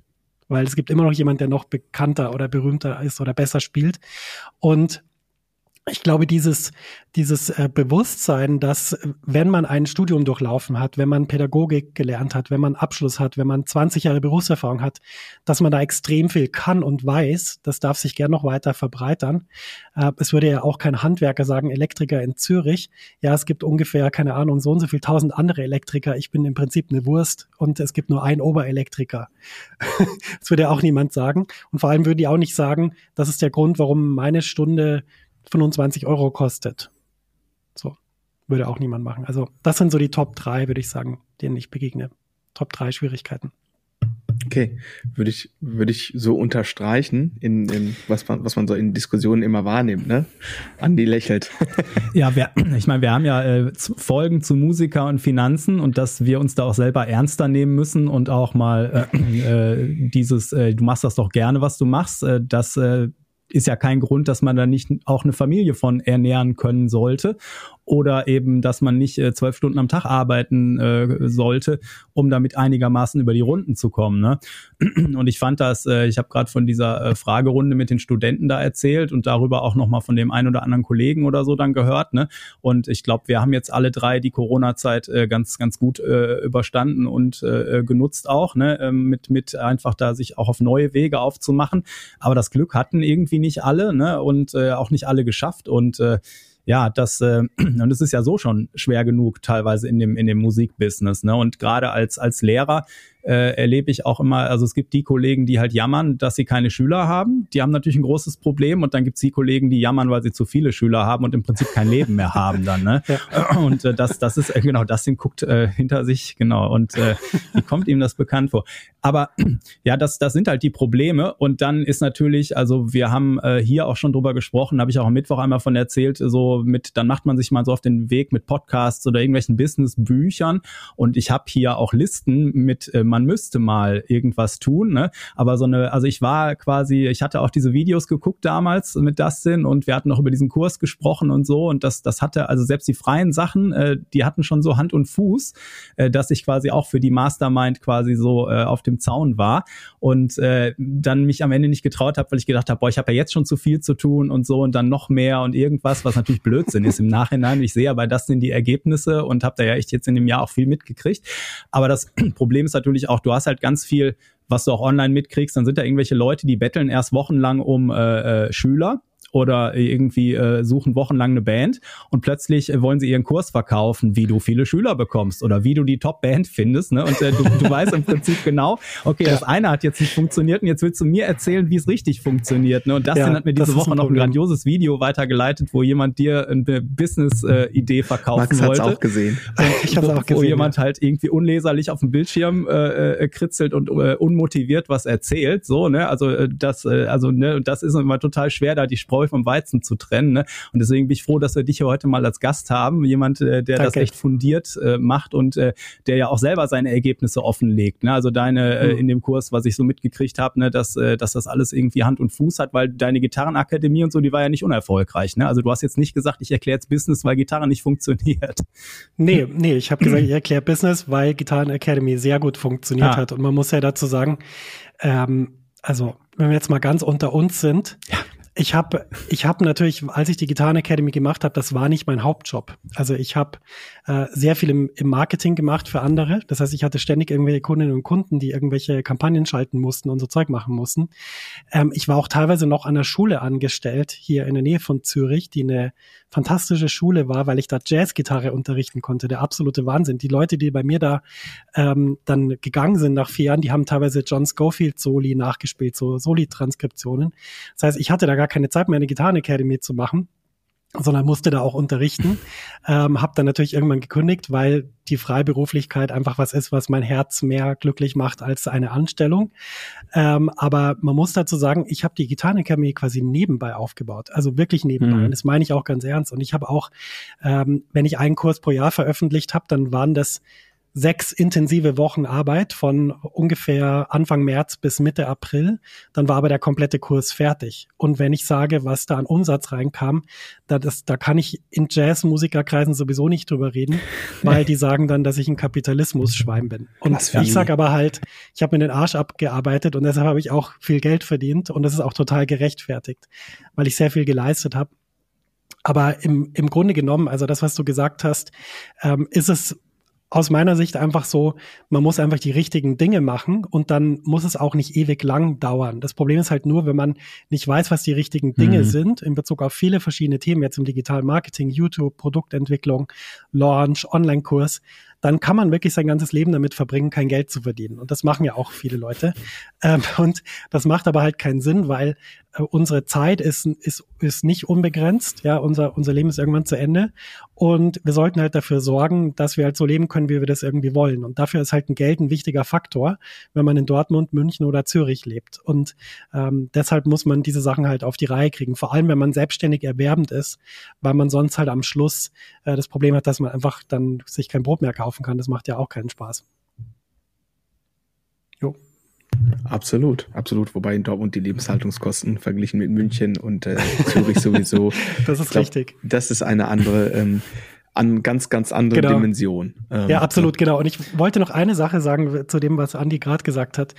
weil es gibt immer noch jemand, der noch bekannter oder berühmter ist oder besser spielt. Und ich glaube, dieses, dieses äh, Bewusstsein, dass äh, wenn man ein Studium durchlaufen hat, wenn man Pädagogik gelernt hat, wenn man Abschluss hat, wenn man 20 Jahre Berufserfahrung hat, dass man da extrem viel kann und weiß, das darf sich gern noch weiter verbreitern. Äh, es würde ja auch kein Handwerker sagen, Elektriker in Zürich. Ja, es gibt ungefähr, keine Ahnung, so und so viel tausend andere Elektriker. Ich bin im Prinzip eine Wurst und es gibt nur einen Oberelektriker. das würde ja auch niemand sagen. Und vor allem würden die auch nicht sagen, das ist der Grund, warum meine Stunde 25 Euro kostet. So, würde auch niemand machen. Also das sind so die Top 3, würde ich sagen, denen ich begegne. Top 3 Schwierigkeiten. Okay, würde ich, würde ich so unterstreichen, in, in was, man, was man so in Diskussionen immer wahrnimmt, ne? Andi lächelt. Ja, wir, ich meine, wir haben ja äh, Folgen zu Musiker und Finanzen und dass wir uns da auch selber ernster nehmen müssen und auch mal äh, äh, dieses, äh, du machst das doch gerne, was du machst, äh, das äh, ist ja kein Grund, dass man da nicht auch eine Familie von ernähren können sollte oder eben, dass man nicht äh, zwölf Stunden am Tag arbeiten äh, sollte, um damit einigermaßen über die Runden zu kommen. Ne? Und ich fand das, äh, ich habe gerade von dieser äh, Fragerunde mit den Studenten da erzählt und darüber auch nochmal von dem einen oder anderen Kollegen oder so dann gehört. Ne? Und ich glaube, wir haben jetzt alle drei die Corona-Zeit äh, ganz, ganz gut äh, überstanden und äh, genutzt auch, ne? Ähm, mit, mit einfach da sich auch auf neue Wege aufzumachen. Aber das Glück hatten irgendwie nicht alle ne? und äh, auch nicht alle geschafft. Und äh, ja, das äh, und es ist ja so schon schwer genug teilweise in dem in dem Musikbusiness, ne? Und gerade als als Lehrer äh, erlebe ich auch immer, also es gibt die Kollegen, die halt jammern, dass sie keine Schüler haben. Die haben natürlich ein großes Problem und dann gibt es die Kollegen, die jammern, weil sie zu viele Schüler haben und im Prinzip kein Leben mehr haben dann. Ne? Ja. Und äh, das, das ist, äh, genau, das Ding guckt äh, hinter sich, genau. Und äh, wie kommt ihm das bekannt vor? Aber ja, das, das sind halt die Probleme. Und dann ist natürlich, also wir haben äh, hier auch schon drüber gesprochen, habe ich auch am Mittwoch einmal von erzählt, so mit, dann macht man sich mal so auf den Weg mit Podcasts oder irgendwelchen Business-Büchern. Und ich habe hier auch Listen mit äh, man müsste mal irgendwas tun. Ne? Aber so eine, also ich war quasi, ich hatte auch diese Videos geguckt damals mit Dustin und wir hatten noch über diesen Kurs gesprochen und so. Und das, das hatte, also selbst die freien Sachen, äh, die hatten schon so Hand und Fuß, äh, dass ich quasi auch für die Mastermind quasi so äh, auf dem Zaun war und äh, dann mich am Ende nicht getraut habe, weil ich gedacht habe, boah, ich habe ja jetzt schon zu viel zu tun und so und dann noch mehr und irgendwas, was natürlich Blödsinn ist im Nachhinein. Ich sehe aber das sind die Ergebnisse und habe da ja echt jetzt in dem Jahr auch viel mitgekriegt. Aber das Problem ist natürlich auch, du hast halt ganz viel, was du auch online mitkriegst, dann sind da irgendwelche Leute, die betteln erst wochenlang um äh, äh, Schüler oder irgendwie äh, suchen wochenlang eine Band und plötzlich äh, wollen sie ihren Kurs verkaufen, wie du viele Schüler bekommst oder wie du die Top-Band findest. Ne? Und äh, du, du weißt im Prinzip genau, okay, das eine hat jetzt nicht funktioniert und jetzt willst du mir erzählen, wie es richtig funktioniert. Ne? Und das ja, hat mir diese Woche ein noch ein grandioses Video weitergeleitet, wo jemand dir eine Business-Idee verkaufen Max wollte. Max auch gesehen. Ich wo, auch gesehen, wo jemand ja. halt irgendwie unleserlich auf dem Bildschirm äh, äh, kritzelt und äh, unmotiviert was erzählt. So, ne? Also äh, das, äh, also ne, das ist immer total schwer, da die Spreu vom Weizen zu trennen. Ne? Und deswegen bin ich froh, dass wir dich hier heute mal als Gast haben. Jemand, äh, der Danke. das echt fundiert äh, macht und äh, der ja auch selber seine Ergebnisse offenlegt. Ne? Also deine äh, mhm. in dem Kurs, was ich so mitgekriegt habe, ne, dass, äh, dass das alles irgendwie Hand und Fuß hat, weil deine Gitarrenakademie und so, die war ja nicht unerfolgreich. Ne? Also du hast jetzt nicht gesagt, ich erkläre jetzt Business, weil Gitarre nicht funktioniert. Nee, nee, ich habe gesagt, ich erkläre Business, weil Gitarren Academy sehr gut funktioniert ah. hat. Und man muss ja dazu sagen, ähm, also wenn wir jetzt mal ganz unter uns sind, ja ich habe ich hab natürlich, als ich die Gitarren Academy gemacht habe, das war nicht mein Hauptjob. Also ich habe äh, sehr viel im, im Marketing gemacht für andere. Das heißt, ich hatte ständig irgendwelche Kundinnen und Kunden, die irgendwelche Kampagnen schalten mussten und so Zeug machen mussten. Ähm, ich war auch teilweise noch an der Schule angestellt, hier in der Nähe von Zürich, die eine fantastische Schule war, weil ich da Jazzgitarre unterrichten konnte. Der absolute Wahnsinn. Die Leute, die bei mir da ähm, dann gegangen sind nach vier Jahren, die haben teilweise John Schofield Soli nachgespielt, so Soli-Transkriptionen. Das heißt, ich hatte da gar keine Zeit mehr, eine Gitarren Academy zu machen sondern musste da auch unterrichten. Ähm, habe dann natürlich irgendwann gekündigt, weil die Freiberuflichkeit einfach was ist, was mein Herz mehr glücklich macht als eine Anstellung. Ähm, aber man muss dazu sagen, ich habe die Gitarrenakademie quasi nebenbei aufgebaut, also wirklich nebenbei. Mhm. Und das meine ich auch ganz ernst. Und ich habe auch, ähm, wenn ich einen Kurs pro Jahr veröffentlicht habe, dann waren das sechs intensive Wochen Arbeit von ungefähr Anfang März bis Mitte April. Dann war aber der komplette Kurs fertig. Und wenn ich sage, was da an Umsatz reinkam, da, das, da kann ich in Jazzmusikerkreisen sowieso nicht drüber reden, weil die sagen dann, dass ich ein Kapitalismus-Schwein bin. Und ich sage aber halt, ich habe mir den Arsch abgearbeitet und deshalb habe ich auch viel Geld verdient und das ist auch total gerechtfertigt, weil ich sehr viel geleistet habe. Aber im, im Grunde genommen, also das, was du gesagt hast, ähm, ist es aus meiner Sicht einfach so, man muss einfach die richtigen Dinge machen und dann muss es auch nicht ewig lang dauern. Das Problem ist halt nur, wenn man nicht weiß, was die richtigen Dinge mhm. sind, in Bezug auf viele verschiedene Themen, jetzt im digitalen Marketing, YouTube, Produktentwicklung, Launch, Online-Kurs, dann kann man wirklich sein ganzes Leben damit verbringen, kein Geld zu verdienen. Und das machen ja auch viele Leute. Ähm, und das macht aber halt keinen Sinn, weil äh, unsere Zeit ist, ist, ist nicht unbegrenzt. Ja, unser, unser Leben ist irgendwann zu Ende. Und wir sollten halt dafür sorgen, dass wir halt so leben können, wie wir das irgendwie wollen. Und dafür ist halt ein Geld ein wichtiger Faktor, wenn man in Dortmund, München oder Zürich lebt. Und ähm, deshalb muss man diese Sachen halt auf die Reihe kriegen. Vor allem, wenn man selbstständig erwerbend ist, weil man sonst halt am Schluss äh, das Problem hat, dass man einfach dann sich kein Brot mehr kaufen kann. Das macht ja auch keinen Spaß. Jo. Absolut, absolut. Wobei in Dortmund die Lebenshaltungskosten verglichen mit München und äh, Zürich sowieso. das ist glaub, richtig. Das ist eine andere, ähm, an ganz, ganz andere genau. Dimension. Ähm, ja, absolut, genau. Und ich wollte noch eine Sache sagen zu dem, was Andi gerade gesagt hat.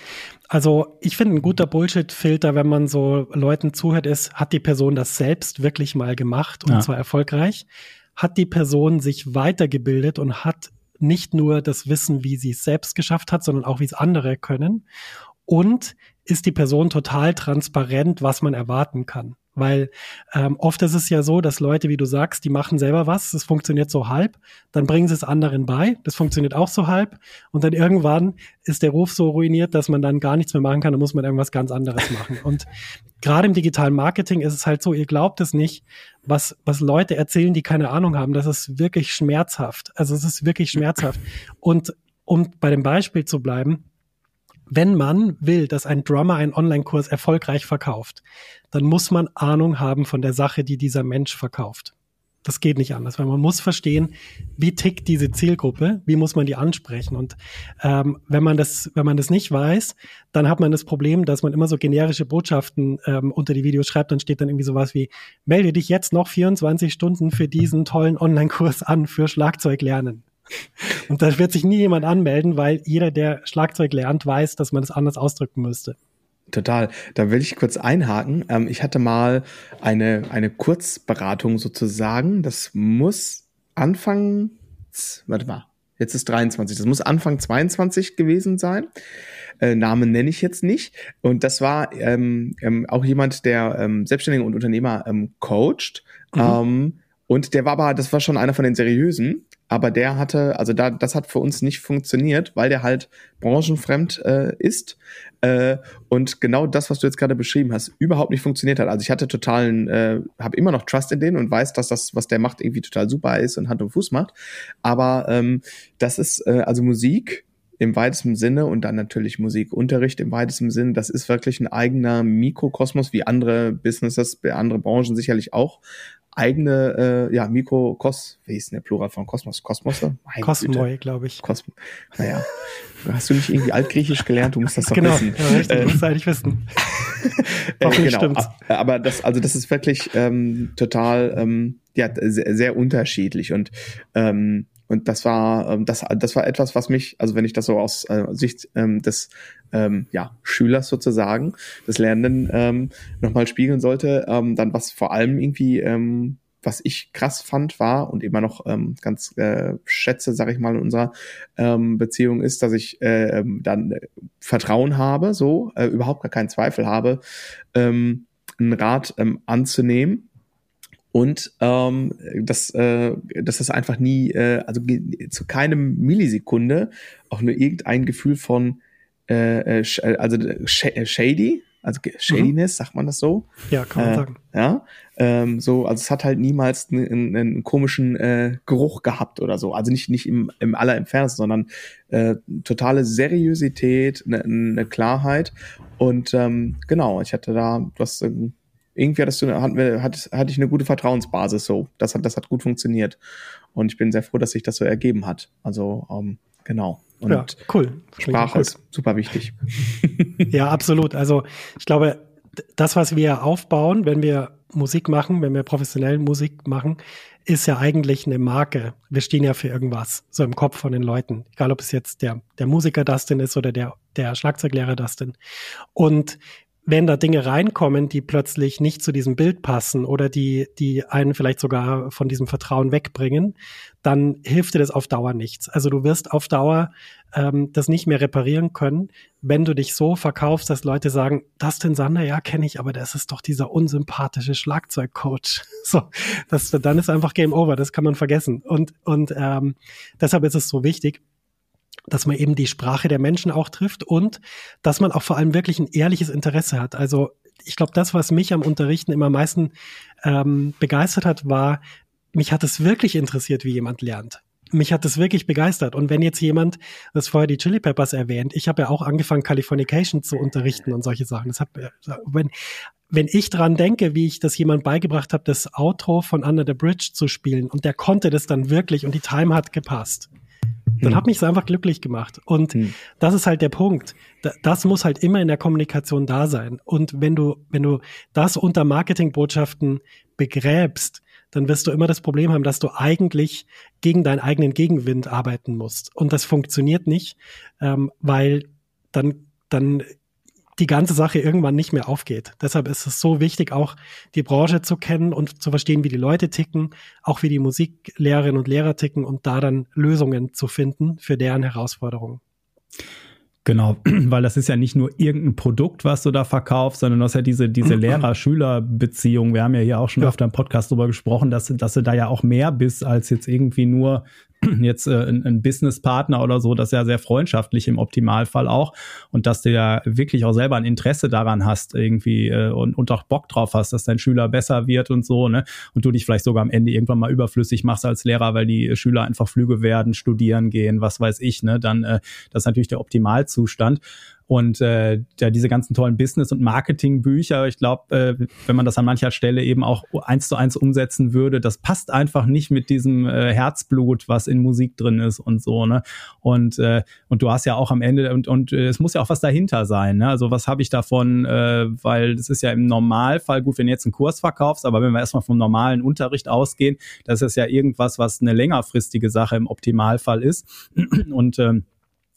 Also ich finde, ein guter Bullshit-Filter, wenn man so Leuten zuhört, ist, hat die Person das selbst wirklich mal gemacht und ja. zwar erfolgreich? Hat die Person sich weitergebildet und hat nicht nur das Wissen, wie sie es selbst geschafft hat, sondern auch, wie es andere können. Und ist die Person total transparent, was man erwarten kann. Weil ähm, oft ist es ja so, dass Leute, wie du sagst, die machen selber was, das funktioniert so halb, dann bringen sie es anderen bei, das funktioniert auch so halb und dann irgendwann ist der Ruf so ruiniert, dass man dann gar nichts mehr machen kann, dann muss man irgendwas ganz anderes machen. Und gerade im digitalen Marketing ist es halt so, ihr glaubt es nicht, was, was Leute erzählen, die keine Ahnung haben, das ist wirklich schmerzhaft. Also es ist wirklich schmerzhaft. Und um bei dem Beispiel zu bleiben, wenn man will, dass ein Drummer einen Online-Kurs erfolgreich verkauft, dann muss man Ahnung haben von der Sache, die dieser Mensch verkauft. Das geht nicht anders, weil man muss verstehen, wie tickt diese Zielgruppe, wie muss man die ansprechen. Und ähm, wenn man das, wenn man das nicht weiß, dann hat man das Problem, dass man immer so generische Botschaften ähm, unter die Videos schreibt. Dann steht dann irgendwie sowas wie: Melde dich jetzt noch 24 Stunden für diesen tollen Online-Kurs an für Schlagzeug lernen. Und da wird sich nie jemand anmelden, weil jeder, der Schlagzeug lernt, weiß, dass man das anders ausdrücken müsste. Total. Da will ich kurz einhaken. Ähm, ich hatte mal eine, eine Kurzberatung sozusagen. Das muss Anfang, warte mal, Jetzt ist 23. Das muss Anfang 22 gewesen sein. Äh, Namen nenne ich jetzt nicht. Und das war ähm, ähm, auch jemand, der ähm, Selbstständige und Unternehmer ähm, coacht. Mhm. Ähm, und der war aber, das war schon einer von den seriösen, aber der hatte, also da, das hat für uns nicht funktioniert, weil der halt branchenfremd äh, ist äh, und genau das, was du jetzt gerade beschrieben hast, überhaupt nicht funktioniert hat. Also ich hatte totalen, äh, habe immer noch Trust in den und weiß, dass das, was der macht, irgendwie total super ist und Hand und Fuß macht. Aber ähm, das ist äh, also Musik im weitesten Sinne und dann natürlich Musikunterricht im weitesten Sinne. Das ist wirklich ein eigener Mikrokosmos, wie andere Businesses, andere Branchen sicherlich auch eigene äh, ja, Mikrokos, wie ist denn der Plural von Kosmos? Kosmosse? Kosmoi, glaube ich. Kosmo. Naja. Hast du nicht irgendwie Altgriechisch gelernt? Du musst das doch genau, wissen. Ja, richtig, äh, muss eigentlich wissen. äh, genau. Stimmt's. Aber das, also das ist wirklich ähm, total ähm, ja, sehr, sehr unterschiedlich. Und ähm, und das war, ähm, das, das war etwas, was mich, also wenn ich das so aus äh, Sicht ähm, des ähm, ja, Schülers sozusagen, des Lernenden ähm, nochmal spiegeln sollte, ähm, dann was vor allem irgendwie, ähm, was ich krass fand, war und immer noch ähm, ganz äh, schätze, sag ich mal, in unserer ähm, Beziehung ist, dass ich äh, ähm, dann Vertrauen habe, so, äh, überhaupt gar keinen Zweifel habe, ähm, einen Rat ähm, anzunehmen. Und ähm, dass, äh, dass das einfach nie, äh, also zu keinem Millisekunde auch nur irgendein Gefühl von äh, äh, äh also äh, shady, also Shadiness, mhm. sagt man das so? Ja, kann man äh, sagen. Ja, ähm, so, also es hat halt niemals einen, einen komischen äh, Geruch gehabt oder so. Also nicht nicht im, im allerentferntesten, sondern äh, totale Seriosität, eine, eine Klarheit. Und ähm, genau, ich hatte da, hast ähm, irgendwie hattest du, hatten wir, hatte, hatte ich eine gute Vertrauensbasis so. Das hat, das hat gut funktioniert. Und ich bin sehr froh, dass sich das so ergeben hat. Also, ähm, genau. Und ja, cool. Sprache ist super wichtig. ja, absolut. Also ich glaube, das, was wir aufbauen, wenn wir Musik machen, wenn wir professionell Musik machen, ist ja eigentlich eine Marke. Wir stehen ja für irgendwas, so im Kopf von den Leuten. Egal, ob es jetzt der, der Musiker Dustin ist oder der, der Schlagzeuglehrer Dustin. Und wenn da Dinge reinkommen, die plötzlich nicht zu diesem Bild passen oder die, die einen vielleicht sogar von diesem Vertrauen wegbringen, dann hilft dir das auf Dauer nichts. Also du wirst auf Dauer ähm, das nicht mehr reparieren können, wenn du dich so verkaufst, dass Leute sagen, Dustin Sander, ja, kenne ich, aber das ist doch dieser unsympathische Schlagzeugcoach. So, das, dann ist einfach Game Over, das kann man vergessen. Und, und ähm, deshalb ist es so wichtig, dass man eben die Sprache der Menschen auch trifft und dass man auch vor allem wirklich ein ehrliches Interesse hat. Also ich glaube, das, was mich am Unterrichten immer am meisten ähm, begeistert hat, war, mich hat es wirklich interessiert, wie jemand lernt. Mich hat es wirklich begeistert. Und wenn jetzt jemand, das vorher die Chili Peppers erwähnt, ich habe ja auch angefangen, Californication zu unterrichten und solche Sachen. Das hat, wenn, wenn ich dran denke, wie ich das jemand beigebracht habe, das Outro von Under the Bridge zu spielen und der konnte das dann wirklich und die Time hat gepasst dann hm. hat mich es einfach glücklich gemacht. Und hm. das ist halt der Punkt. Das muss halt immer in der Kommunikation da sein. Und wenn du, wenn du das unter Marketingbotschaften begräbst, dann wirst du immer das Problem haben, dass du eigentlich gegen deinen eigenen Gegenwind arbeiten musst. Und das funktioniert nicht, ähm, weil dann, dann die ganze Sache irgendwann nicht mehr aufgeht. Deshalb ist es so wichtig, auch die Branche zu kennen und zu verstehen, wie die Leute ticken, auch wie die Musiklehrerinnen und Lehrer ticken und da dann Lösungen zu finden für deren Herausforderungen. Genau, weil das ist ja nicht nur irgendein Produkt, was du da verkaufst, sondern das ist ja diese, diese Lehrer-Schüler-Beziehung. Wir haben ja hier auch schon ja. öfter im Podcast darüber gesprochen, dass, dass du da ja auch mehr bist als jetzt irgendwie nur jetzt äh, ein, ein Businesspartner oder so, das ist ja sehr freundschaftlich im Optimalfall auch und dass du ja wirklich auch selber ein Interesse daran hast irgendwie äh, und, und auch Bock drauf hast, dass dein Schüler besser wird und so, ne? Und du dich vielleicht sogar am Ende irgendwann mal überflüssig machst als Lehrer, weil die Schüler einfach Flüge werden, studieren gehen, was weiß ich, ne? Dann äh, das ist natürlich der Optimalzustand. Und äh, ja, diese ganzen tollen Business- und Marketing-Bücher, ich glaube, äh, wenn man das an mancher Stelle eben auch eins zu eins umsetzen würde, das passt einfach nicht mit diesem äh, Herzblut, was in Musik drin ist und so, ne? Und, äh, und du hast ja auch am Ende, und, und äh, es muss ja auch was dahinter sein, ne? Also was habe ich davon, äh, weil das ist ja im Normalfall gut, wenn du jetzt einen Kurs verkaufst, aber wenn wir erstmal vom normalen Unterricht ausgehen, das ist ja irgendwas, was eine längerfristige Sache im Optimalfall ist. Und ähm,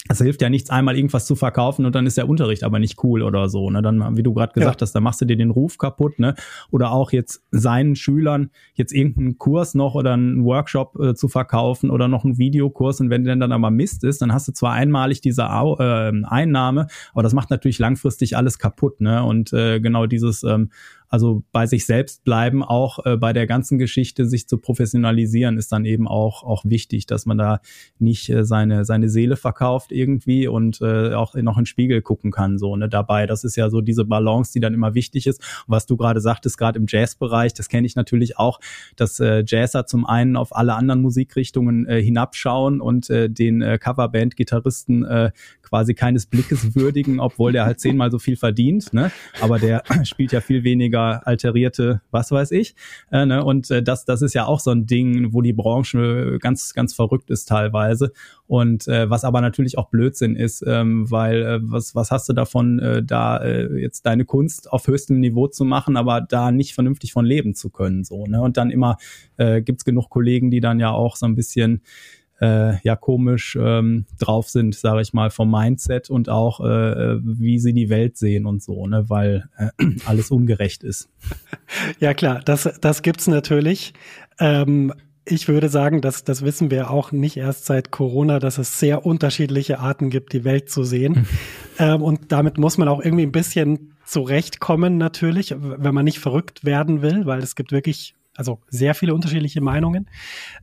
es hilft ja nichts, einmal irgendwas zu verkaufen und dann ist der Unterricht aber nicht cool oder so. Ne? Dann, wie du gerade gesagt ja. hast, da machst du dir den Ruf kaputt. Ne? Oder auch jetzt seinen Schülern jetzt irgendeinen Kurs noch oder einen Workshop äh, zu verkaufen oder noch einen Videokurs. Und wenn der dann aber Mist ist, dann hast du zwar einmalig diese Au äh, Einnahme, aber das macht natürlich langfristig alles kaputt. Ne? Und äh, genau dieses ähm, also bei sich selbst bleiben, auch äh, bei der ganzen Geschichte sich zu professionalisieren, ist dann eben auch, auch wichtig, dass man da nicht äh, seine, seine Seele verkauft irgendwie und äh, auch noch in den Spiegel gucken kann, so, ne, dabei. Das ist ja so diese Balance, die dann immer wichtig ist. Und was du gerade sagtest, gerade im Jazzbereich, das kenne ich natürlich auch, dass äh, Jazzer zum einen auf alle anderen Musikrichtungen äh, hinabschauen und äh, den äh, Coverband-Gitarristen äh, quasi keines Blickes würdigen, obwohl der halt zehnmal so viel verdient, ne? Aber der spielt ja viel weniger alterierte, was weiß ich. Äh, ne? Und äh, das, das ist ja auch so ein Ding, wo die Branche ganz, ganz verrückt ist teilweise. Und äh, was aber natürlich auch Blödsinn ist, ähm, weil äh, was, was hast du davon, äh, da äh, jetzt deine Kunst auf höchstem Niveau zu machen, aber da nicht vernünftig von leben zu können. so ne? Und dann immer äh, gibt genug Kollegen, die dann ja auch so ein bisschen äh, ja komisch ähm, drauf sind, sage ich mal, vom Mindset und auch äh, wie sie die Welt sehen und so, ne, weil äh, alles ungerecht ist. Ja klar, das das gibt's natürlich. Ähm, ich würde sagen, dass das wissen wir auch nicht erst seit Corona, dass es sehr unterschiedliche Arten gibt, die Welt zu sehen. ähm, und damit muss man auch irgendwie ein bisschen zurechtkommen, natürlich, wenn man nicht verrückt werden will, weil es gibt wirklich also sehr viele unterschiedliche Meinungen.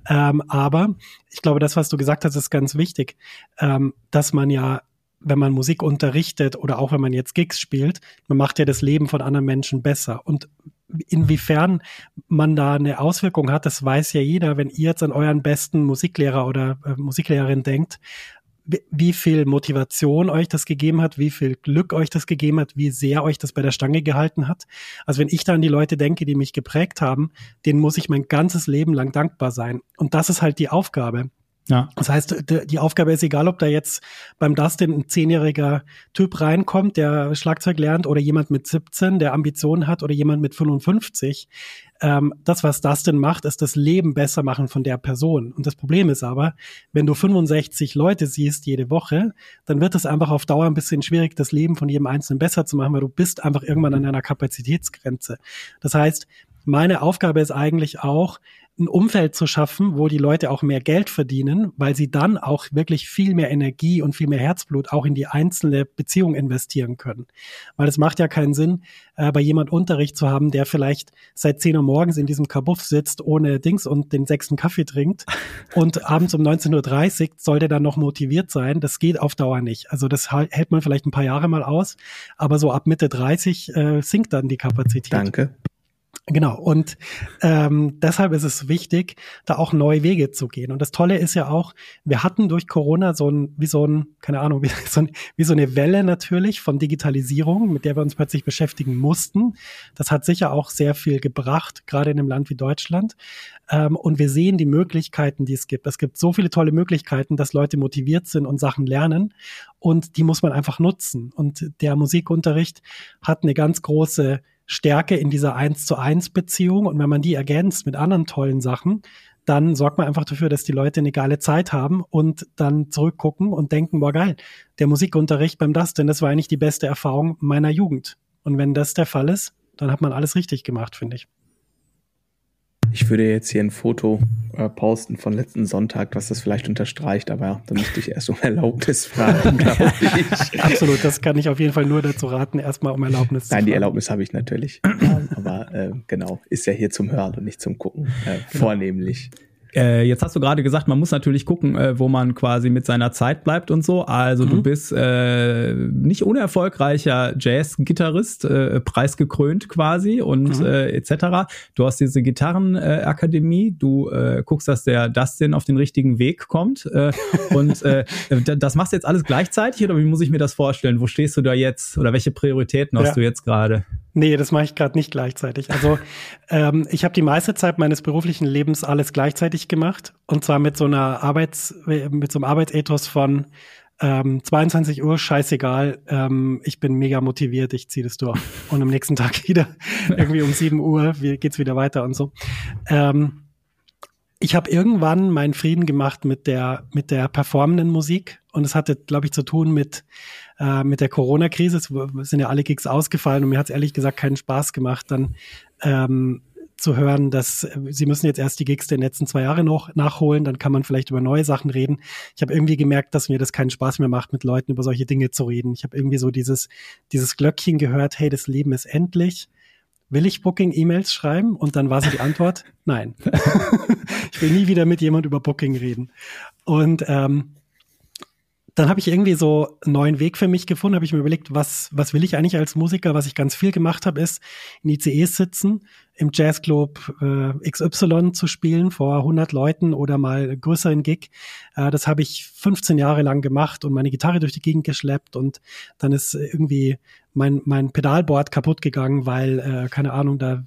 Ähm, aber ich glaube, das, was du gesagt hast, ist ganz wichtig, ähm, dass man ja wenn man Musik unterrichtet oder auch wenn man jetzt Gigs spielt, man macht ja das Leben von anderen Menschen besser. Und inwiefern man da eine Auswirkung hat, das weiß ja jeder, wenn ihr jetzt an euren besten Musiklehrer oder äh, Musiklehrerin denkt, wie viel Motivation euch das gegeben hat, wie viel Glück euch das gegeben hat, wie sehr euch das bei der Stange gehalten hat. Also wenn ich da an die Leute denke, die mich geprägt haben, denen muss ich mein ganzes Leben lang dankbar sein. Und das ist halt die Aufgabe. Ja. Das heißt, die Aufgabe ist egal, ob da jetzt beim Dustin ein zehnjähriger Typ reinkommt, der Schlagzeug lernt, oder jemand mit 17, der Ambitionen hat, oder jemand mit 55 ähm, das, was Dustin macht, ist das Leben besser machen von der Person. Und das Problem ist aber, wenn du 65 Leute siehst jede Woche, dann wird es einfach auf Dauer ein bisschen schwierig, das Leben von jedem Einzelnen besser zu machen, weil du bist einfach irgendwann an einer Kapazitätsgrenze. Das heißt, meine Aufgabe ist eigentlich auch, ein Umfeld zu schaffen, wo die Leute auch mehr Geld verdienen, weil sie dann auch wirklich viel mehr Energie und viel mehr Herzblut auch in die einzelne Beziehung investieren können. Weil es macht ja keinen Sinn, äh, bei jemand Unterricht zu haben, der vielleicht seit 10 Uhr morgens in diesem Kabuff sitzt, ohne Dings und den sechsten Kaffee trinkt und abends um 19.30 Uhr soll der dann noch motiviert sein. Das geht auf Dauer nicht. Also das hält man vielleicht ein paar Jahre mal aus, aber so ab Mitte 30 äh, sinkt dann die Kapazität. Danke. Genau, und ähm, deshalb ist es wichtig, da auch neue Wege zu gehen. Und das Tolle ist ja auch, wir hatten durch Corona so ein, wie so ein, keine Ahnung, wie so, ein, wie so eine Welle natürlich von Digitalisierung, mit der wir uns plötzlich beschäftigen mussten. Das hat sicher auch sehr viel gebracht, gerade in einem Land wie Deutschland. Ähm, und wir sehen die Möglichkeiten, die es gibt. Es gibt so viele tolle Möglichkeiten, dass Leute motiviert sind und Sachen lernen. Und die muss man einfach nutzen. Und der Musikunterricht hat eine ganz große Stärke in dieser eins zu eins Beziehung und wenn man die ergänzt mit anderen tollen Sachen, dann sorgt man einfach dafür, dass die Leute eine geile Zeit haben und dann zurückgucken und denken, boah geil, der Musikunterricht beim Dustin, das war eigentlich die beste Erfahrung meiner Jugend. Und wenn das der Fall ist, dann hat man alles richtig gemacht, finde ich. Ich würde jetzt hier ein Foto äh, posten von letzten Sonntag, was das vielleicht unterstreicht, aber dann müsste ich erst um Erlaubnis fragen, glaube ich. Absolut, das kann ich auf jeden Fall nur dazu raten, erstmal um Erlaubnis Nein, zu Nein, die Erlaubnis habe ich natürlich. aber äh, genau, ist ja hier zum Hören und nicht zum Gucken, äh, genau. vornehmlich. Äh, jetzt hast du gerade gesagt, man muss natürlich gucken, äh, wo man quasi mit seiner Zeit bleibt und so. Also mhm. du bist äh, nicht unerfolgreicher Jazz-Gitarrist, äh, preisgekrönt quasi und mhm. äh, etc. Du hast diese Gitarrenakademie, du äh, guckst, dass der Dustin auf den richtigen Weg kommt äh, und äh, das machst du jetzt alles gleichzeitig oder wie muss ich mir das vorstellen? Wo stehst du da jetzt oder welche Prioritäten hast ja. du jetzt gerade? Nee, das mache ich gerade nicht gleichzeitig. Also ähm, ich habe die meiste Zeit meines beruflichen Lebens alles gleichzeitig gemacht und zwar mit so einer Arbeits, mit so einem Arbeitsethos von ähm, 22 Uhr, scheißegal, ähm, ich bin mega motiviert, ich ziehe das durch. Und am nächsten Tag wieder irgendwie um 7 Uhr geht's wieder weiter und so. Ähm, ich habe irgendwann meinen Frieden gemacht mit der mit der performenden Musik und es hatte, glaube ich, zu tun mit äh, mit der Corona-Krise. Es sind ja alle Gigs ausgefallen und mir hat es ehrlich gesagt keinen Spaß gemacht, dann ähm, zu hören, dass äh, sie müssen jetzt erst die Gigs der letzten zwei Jahre noch nachholen, dann kann man vielleicht über neue Sachen reden. Ich habe irgendwie gemerkt, dass mir das keinen Spaß mehr macht, mit Leuten über solche Dinge zu reden. Ich habe irgendwie so dieses, dieses Glöckchen gehört, hey, das Leben ist endlich. Will ich Booking-E-Mails schreiben? Und dann war so die Antwort, nein. ich will nie wieder mit jemand über Booking reden. Und ähm, dann habe ich irgendwie so einen neuen Weg für mich gefunden, habe ich mir überlegt, was, was will ich eigentlich als Musiker? Was ich ganz viel gemacht habe, ist in ICEs sitzen, im Jazzclub äh, XY zu spielen vor 100 Leuten oder mal größeren Gig. Äh, das habe ich 15 Jahre lang gemacht und meine Gitarre durch die Gegend geschleppt und dann ist irgendwie mein, mein Pedalboard kaputt gegangen, weil, äh, keine Ahnung, da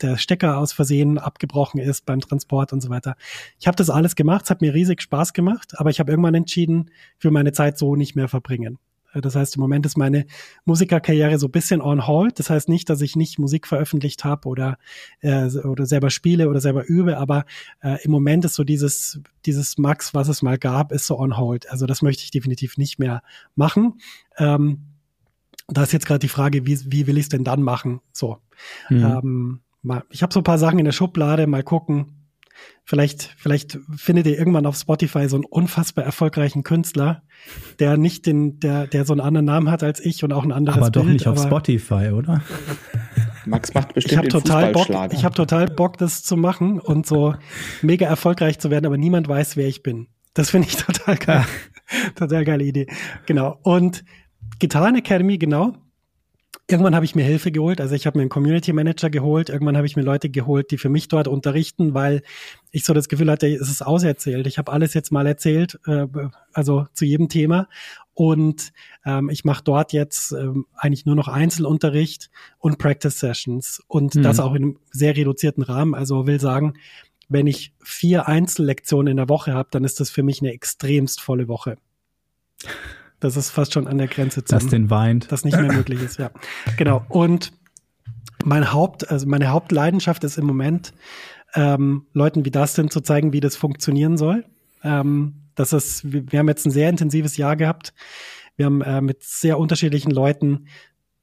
der Stecker aus Versehen abgebrochen ist beim Transport und so weiter. Ich habe das alles gemacht, es hat mir riesig Spaß gemacht, aber ich habe irgendwann entschieden, ich will meine Zeit so nicht mehr verbringen. Das heißt, im Moment ist meine Musikerkarriere so ein bisschen on hold. Das heißt nicht, dass ich nicht Musik veröffentlicht habe oder, äh, oder selber spiele oder selber übe, aber äh, im Moment ist so dieses, dieses Max, was es mal gab, ist so on hold. Also das möchte ich definitiv nicht mehr machen. Ähm, da ist jetzt gerade die Frage, wie, wie will ich es denn dann machen? So. Mhm. Ähm, mal, ich habe so ein paar Sachen in der Schublade, mal gucken, Vielleicht, vielleicht findet ihr irgendwann auf Spotify so einen unfassbar erfolgreichen Künstler, der nicht den, der, der so einen anderen Namen hat als ich und auch ein anderes Aber doch Bild, nicht auf Spotify, oder? Max macht bestimmt ich hab total Bock, Ich habe total Bock, das zu machen und so mega erfolgreich zu werden, aber niemand weiß, wer ich bin. Das finde ich total geil. total geile Idee. Genau. Und Gitarren Academy, genau. Irgendwann habe ich mir Hilfe geholt, also ich habe mir einen Community Manager geholt, irgendwann habe ich mir Leute geholt, die für mich dort unterrichten, weil ich so das Gefühl hatte, es ist auserzählt. Ich habe alles jetzt mal erzählt, äh, also zu jedem Thema. Und ähm, ich mache dort jetzt ähm, eigentlich nur noch Einzelunterricht und Practice Sessions und mhm. das auch in einem sehr reduzierten Rahmen. Also will sagen, wenn ich vier Einzellektionen in der Woche habe, dann ist das für mich eine extremst volle Woche. Das ist fast schon an der Grenze zu. Das den weint. Das nicht mehr möglich ist, ja. Genau. Und mein Haupt, also meine Hauptleidenschaft ist im Moment, ähm, Leuten wie Dustin zu zeigen, wie das funktionieren soll. Ähm, das ist, wir, haben jetzt ein sehr intensives Jahr gehabt. Wir haben äh, mit sehr unterschiedlichen Leuten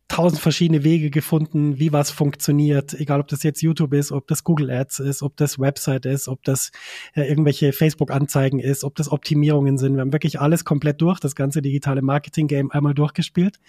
tausend verschiedene Wege gefunden, wie was funktioniert, egal ob das jetzt YouTube ist, ob das Google Ads ist, ob das Website ist, ob das äh, irgendwelche Facebook-Anzeigen ist, ob das Optimierungen sind. Wir haben wirklich alles komplett durch, das ganze digitale Marketing-Game einmal durchgespielt.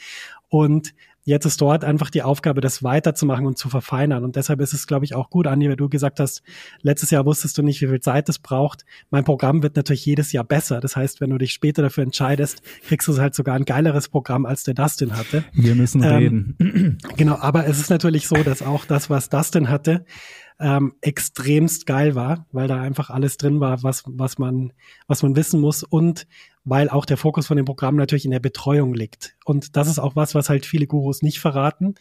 Und Jetzt ist dort einfach die Aufgabe, das weiterzumachen und zu verfeinern. Und deshalb ist es, glaube ich, auch gut, Andi, weil du gesagt hast, letztes Jahr wusstest du nicht, wie viel Zeit es braucht. Mein Programm wird natürlich jedes Jahr besser. Das heißt, wenn du dich später dafür entscheidest, kriegst du halt sogar ein geileres Programm, als der Dustin hatte. Wir müssen ähm, reden. Genau, aber es ist natürlich so, dass auch das, was Dustin hatte, ähm, extremst geil war, weil da einfach alles drin war, was, was man, was man wissen muss und weil auch der Fokus von dem Programm natürlich in der Betreuung liegt. Und das ist auch was, was halt viele Gurus nicht verraten.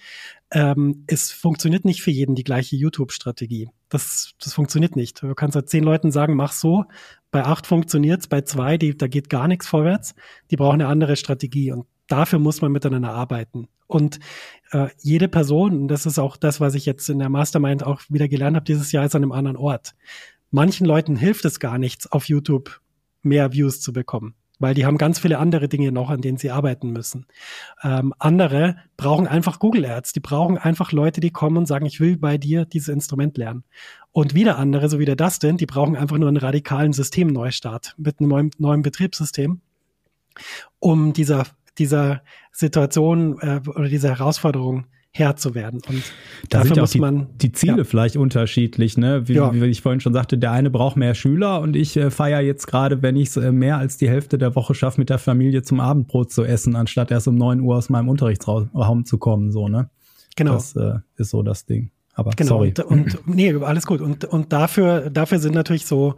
Ähm, es funktioniert nicht für jeden die gleiche YouTube-Strategie. Das, das funktioniert nicht. Du kannst halt zehn Leuten sagen, mach so. Bei acht funktioniert's, bei zwei, die, da geht gar nichts vorwärts. Die brauchen eine andere Strategie. Und dafür muss man miteinander arbeiten. Und äh, jede Person, das ist auch das, was ich jetzt in der Mastermind auch wieder gelernt habe, dieses Jahr ist an einem anderen Ort. Manchen Leuten hilft es gar nichts, auf YouTube mehr Views zu bekommen weil die haben ganz viele andere Dinge noch, an denen sie arbeiten müssen. Ähm, andere brauchen einfach Google Ads, die brauchen einfach Leute, die kommen und sagen, ich will bei dir dieses Instrument lernen. Und wieder andere, so wie der Dustin, die brauchen einfach nur einen radikalen Systemneustart mit einem neuen, neuen Betriebssystem, um dieser dieser Situation äh, oder dieser Herausforderung Herr zu werden. Und da dafür muss die, man die Ziele ja. vielleicht unterschiedlich, ne? Wie, ja. wie, ich vorhin schon sagte, der eine braucht mehr Schüler und ich äh, feiere jetzt gerade, wenn ich es äh, mehr als die Hälfte der Woche schaffe, mit der Familie zum Abendbrot zu essen, anstatt erst um neun Uhr aus meinem Unterrichtsraum zu kommen, so, ne? Genau. Das äh, ist so das Ding. Aber genau, sorry. Und, und nee, alles gut. Und, und dafür, dafür sind natürlich so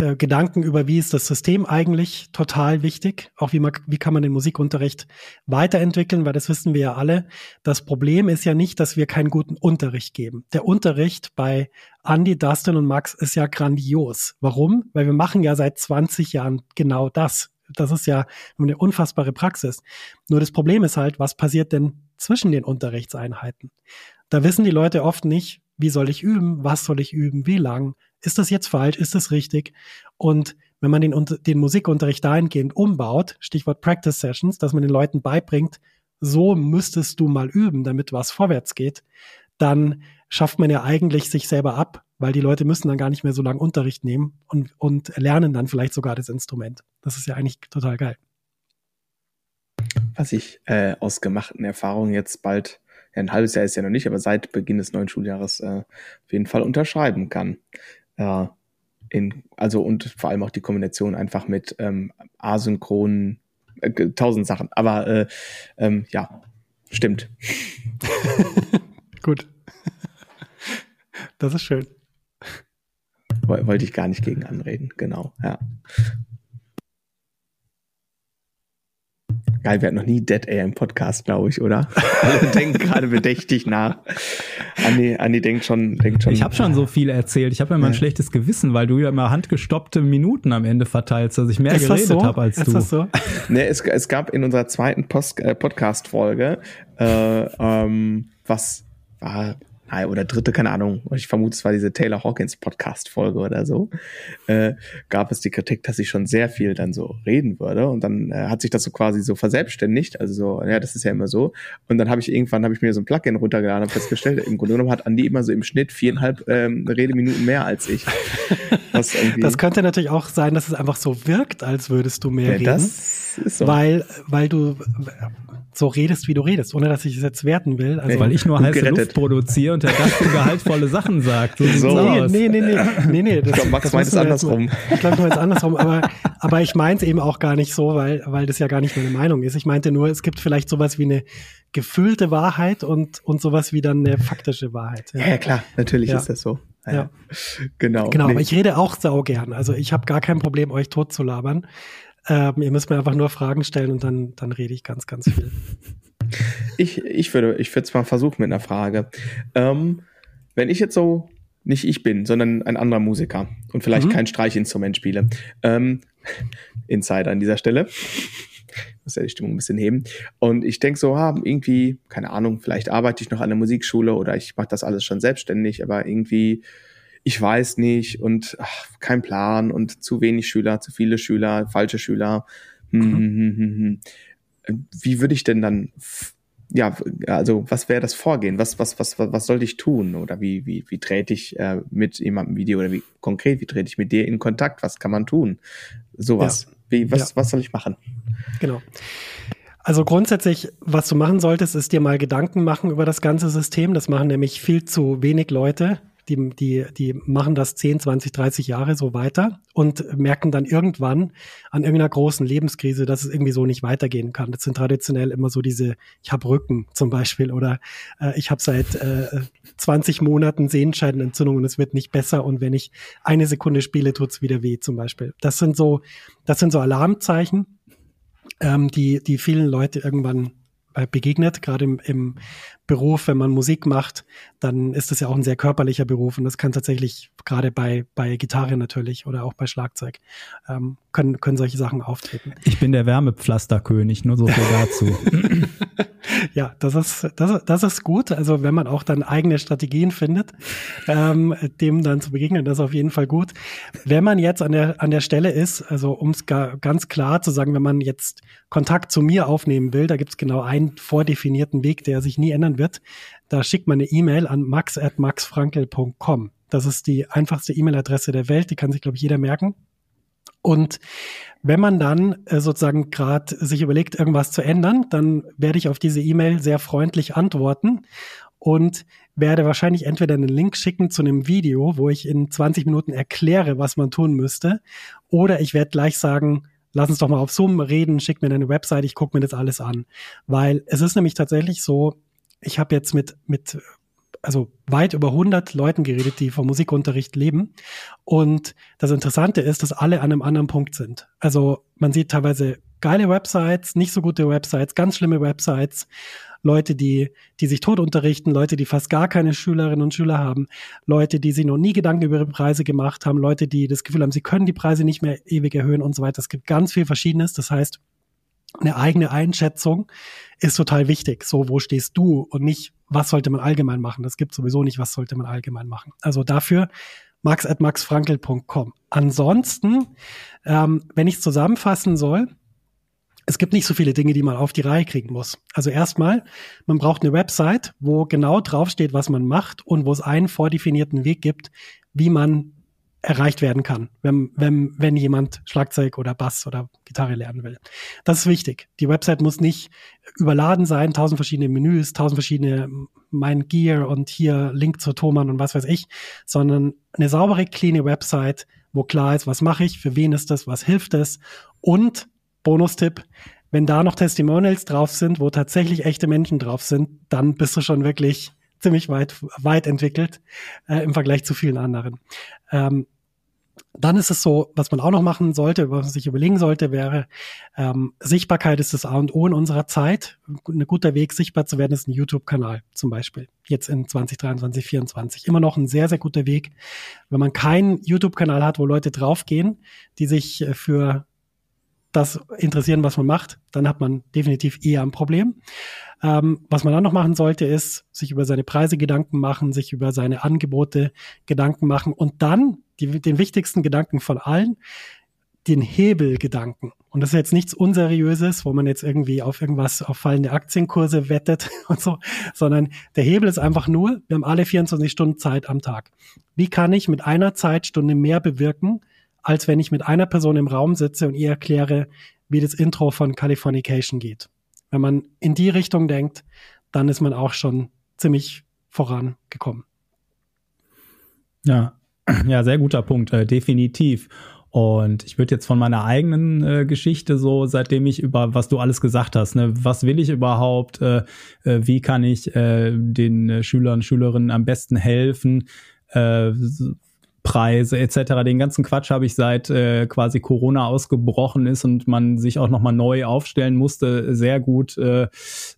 äh, Gedanken über, wie ist das System eigentlich total wichtig. Auch wie man, wie kann man den Musikunterricht weiterentwickeln, weil das wissen wir ja alle. Das Problem ist ja nicht, dass wir keinen guten Unterricht geben. Der Unterricht bei Andy, Dustin und Max ist ja grandios. Warum? Weil wir machen ja seit 20 Jahren genau das. Das ist ja eine unfassbare Praxis. Nur das Problem ist halt, was passiert denn zwischen den Unterrichtseinheiten? Da wissen die Leute oft nicht, wie soll ich üben, was soll ich üben, wie lang. ist das jetzt falsch, ist das richtig? Und wenn man den, den Musikunterricht dahingehend umbaut, Stichwort Practice Sessions, dass man den Leuten beibringt, so müsstest du mal üben, damit was vorwärts geht, dann schafft man ja eigentlich sich selber ab, weil die Leute müssen dann gar nicht mehr so lange Unterricht nehmen und, und lernen dann vielleicht sogar das Instrument. Das ist ja eigentlich total geil. Was ich äh, aus gemachten Erfahrungen jetzt bald, ein halbes Jahr ist ja noch nicht, aber seit Beginn des neuen Schuljahres äh, auf jeden Fall unterschreiben kann. Äh, in, also und vor allem auch die Kombination einfach mit ähm, asynchronen äh, tausend Sachen. Aber äh, ähm, ja, stimmt. Gut. Das ist schön. Wollte ich gar nicht gegen anreden, genau, ja. Geil, wir hatten noch nie Dead Air im Podcast, glaube ich, oder? Alle denken gerade bedächtig nach. Andi, Andi denkt schon, denkt schon. Ich habe schon so viel erzählt. Ich habe immer ja. ein schlechtes Gewissen, weil du ja immer handgestoppte Minuten am Ende verteilst, dass ich mehr ist geredet so? habe als ist du. Das so? nee, es, es gab in unserer zweiten äh, Podcast-Folge, äh, ähm, was war oder dritte, keine Ahnung, ich vermute, es war diese Taylor Hawkins Podcast-Folge oder so, äh, gab es die Kritik, dass ich schon sehr viel dann so reden würde. Und dann äh, hat sich das so quasi so verselbstständigt. Also so, ja, das ist ja immer so. Und dann habe ich irgendwann, habe ich mir so ein Plugin runtergeladen und festgestellt, im Grunde genommen hat Andi immer so im Schnitt viereinhalb ähm, Redeminuten mehr als ich. das könnte natürlich auch sein, dass es einfach so wirkt, als würdest du mehr ja, reden. Das ist so. Weil, weil du so redest, wie du redest, ohne dass ich es jetzt werten will. Also, Weil ich nur heiße gerettet. Luft produziere und der Gast gehaltvolle Sachen sagt. So, so. Nee, nee, nee, nee, nee, nee. Das, ich glaube, Max meint es andersrum. ich glaube, du meinst andersrum, aber, aber ich meine es eben auch gar nicht so, weil, weil das ja gar nicht meine Meinung ist. Ich meinte nur, es gibt vielleicht sowas wie eine gefühlte Wahrheit und, und sowas wie dann eine faktische Wahrheit. Ja, ja klar, natürlich ja. ist das so. Ja. ja. Genau. Genau, nee. aber ich rede auch sau gern. Also ich habe gar kein Problem, euch tot zu labern. Ähm, ihr müsst mir einfach nur Fragen stellen und dann, dann rede ich ganz, ganz viel. Ich, ich würde, ich würde es mal versuchen mit einer Frage. Ähm, wenn ich jetzt so nicht ich bin, sondern ein anderer Musiker und vielleicht mhm. kein Streichinstrument spiele, ähm, Insider an dieser Stelle, muss ja die Stimmung ein bisschen heben. Und ich denke so, ah, irgendwie, keine Ahnung, vielleicht arbeite ich noch an der Musikschule oder ich mache das alles schon selbstständig, aber irgendwie ich weiß nicht und ach, kein Plan und zu wenig Schüler, zu viele Schüler, falsche Schüler. Hm, mhm. hm, hm, Wie würde ich denn dann, ja, also was wäre das Vorgehen? Was, was, was, was, was sollte ich tun? Oder wie, wie, wie trete ich äh, mit jemandem Video oder wie konkret, wie trete ich mit dir in Kontakt? Was kann man tun? Sowas. Ja. Wie, was, ja. was soll ich machen? Genau. Also grundsätzlich, was du machen solltest, ist dir mal Gedanken machen über das ganze System. Das machen nämlich viel zu wenig Leute die, die, die machen das 10, 20, 30 Jahre so weiter und merken dann irgendwann an irgendeiner großen Lebenskrise, dass es irgendwie so nicht weitergehen kann. Das sind traditionell immer so diese, ich habe Rücken zum Beispiel oder äh, ich habe seit äh, 20 Monaten Sehenscheidenentzündung und es wird nicht besser und wenn ich eine Sekunde spiele, tut's wieder weh zum Beispiel. Das sind so, das sind so Alarmzeichen, ähm, die, die vielen Leute irgendwann begegnet, gerade im, im Beruf, wenn man Musik macht, dann ist das ja auch ein sehr körperlicher Beruf und das kann tatsächlich gerade bei, bei Gitarre natürlich oder auch bei Schlagzeug ähm, können, können solche Sachen auftreten. Ich bin der Wärmepflasterkönig, nur so viel dazu. ja, das ist, das, das ist gut. Also wenn man auch dann eigene Strategien findet, ähm, dem dann zu begegnen, das ist auf jeden Fall gut. Wenn man jetzt an der, an der Stelle ist, also um es ganz klar zu sagen, wenn man jetzt Kontakt zu mir aufnehmen will, da gibt es genau einen vordefinierten Weg, der sich nie ändern wird. Da schickt man eine E-Mail an max.maxfrankel.com. Das ist die einfachste E-Mail-Adresse der Welt, die kann sich, glaube ich, jeder merken. Und wenn man dann äh, sozusagen gerade sich überlegt, irgendwas zu ändern, dann werde ich auf diese E-Mail sehr freundlich antworten und werde wahrscheinlich entweder einen Link schicken zu einem Video, wo ich in 20 Minuten erkläre, was man tun müsste, oder ich werde gleich sagen, lass uns doch mal auf Zoom reden, schick mir deine Website, ich gucke mir das alles an. Weil es ist nämlich tatsächlich so, ich habe jetzt mit, mit also weit über 100 Leuten geredet, die vom Musikunterricht leben. Und das Interessante ist, dass alle an einem anderen Punkt sind. Also man sieht teilweise geile Websites, nicht so gute Websites, ganz schlimme Websites, Leute, die, die sich tot unterrichten, Leute, die fast gar keine Schülerinnen und Schüler haben, Leute, die sich noch nie Gedanken über ihre Preise gemacht haben, Leute, die das Gefühl haben, sie können die Preise nicht mehr ewig erhöhen und so weiter. Es gibt ganz viel Verschiedenes. Das heißt, eine eigene Einschätzung ist total wichtig. So, wo stehst du und nicht, was sollte man allgemein machen? Das gibt sowieso nicht, was sollte man allgemein machen. Also dafür max at maxfrankel.com. Ansonsten, ähm, wenn ich zusammenfassen soll, es gibt nicht so viele Dinge, die man auf die Reihe kriegen muss. Also erstmal, man braucht eine Website, wo genau draufsteht, was man macht und wo es einen vordefinierten Weg gibt, wie man erreicht werden kann, wenn, wenn, wenn jemand Schlagzeug oder Bass oder Gitarre lernen will. Das ist wichtig. Die Website muss nicht überladen sein, tausend verschiedene Menüs, tausend verschiedene mein Gear und hier Link zur Thomann und was weiß ich, sondern eine saubere, cleane Website, wo klar ist, was mache ich, für wen ist das, was hilft es und Bonustipp, wenn da noch Testimonials drauf sind, wo tatsächlich echte Menschen drauf sind, dann bist du schon wirklich ziemlich weit, weit entwickelt äh, im Vergleich zu vielen anderen. Ähm, dann ist es so, was man auch noch machen sollte, was man sich überlegen sollte, wäre, ähm, Sichtbarkeit ist das A und O in unserer Zeit. Ein guter Weg, sichtbar zu werden, ist ein YouTube-Kanal zum Beispiel. Jetzt in 2023, 2024. Immer noch ein sehr, sehr guter Weg. Wenn man keinen YouTube-Kanal hat, wo Leute draufgehen, die sich äh, für das interessieren, was man macht, dann hat man definitiv eher ein Problem. Ähm, was man dann noch machen sollte, ist sich über seine Preise Gedanken machen, sich über seine Angebote Gedanken machen und dann die, den wichtigsten Gedanken von allen, den Hebelgedanken. Und das ist jetzt nichts Unseriöses, wo man jetzt irgendwie auf irgendwas, auf fallende Aktienkurse wettet und so, sondern der Hebel ist einfach nur, wir haben alle 24 Stunden Zeit am Tag. Wie kann ich mit einer Zeitstunde mehr bewirken, als wenn ich mit einer Person im Raum sitze und ihr erkläre, wie das Intro von Californication geht? Wenn man in die Richtung denkt, dann ist man auch schon ziemlich vorangekommen. Ja, ja, sehr guter Punkt, äh, definitiv. Und ich würde jetzt von meiner eigenen äh, Geschichte so, seitdem ich über, was du alles gesagt hast, ne, was will ich überhaupt, äh, äh, wie kann ich äh, den äh, Schülern, Schülerinnen am besten helfen, äh, Preise etc. Den ganzen Quatsch habe ich seit äh, quasi Corona ausgebrochen ist und man sich auch nochmal neu aufstellen musste, sehr gut äh,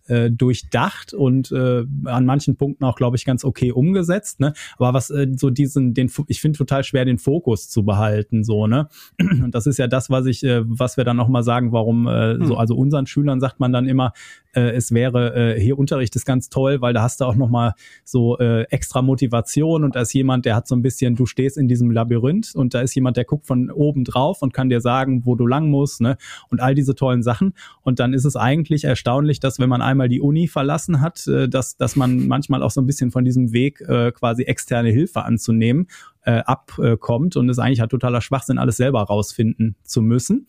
äh, durchdacht und äh, an manchen Punkten auch, glaube ich, ganz okay umgesetzt. Ne? Aber was äh, so diesen, den, ich finde total schwer, den Fokus zu behalten, so, ne? Und das ist ja das, was ich, äh, was wir dann nochmal sagen, warum äh, so, hm. also unseren Schülern sagt man dann immer, äh, es wäre, äh, hier Unterricht ist ganz toll, weil da hast du auch nochmal so äh, extra Motivation und da ist jemand, der hat so ein bisschen, du stehst in diesem Labyrinth und da ist jemand, der guckt von oben drauf und kann dir sagen, wo du lang musst, ne? Und all diese tollen Sachen. Und dann ist es eigentlich erstaunlich, dass wenn man einmal die Uni verlassen hat, äh, dass, dass man manchmal auch so ein bisschen von diesem Weg äh, quasi externe Hilfe anzunehmen äh, abkommt und es eigentlich halt totaler Schwachsinn, alles selber rausfinden zu müssen.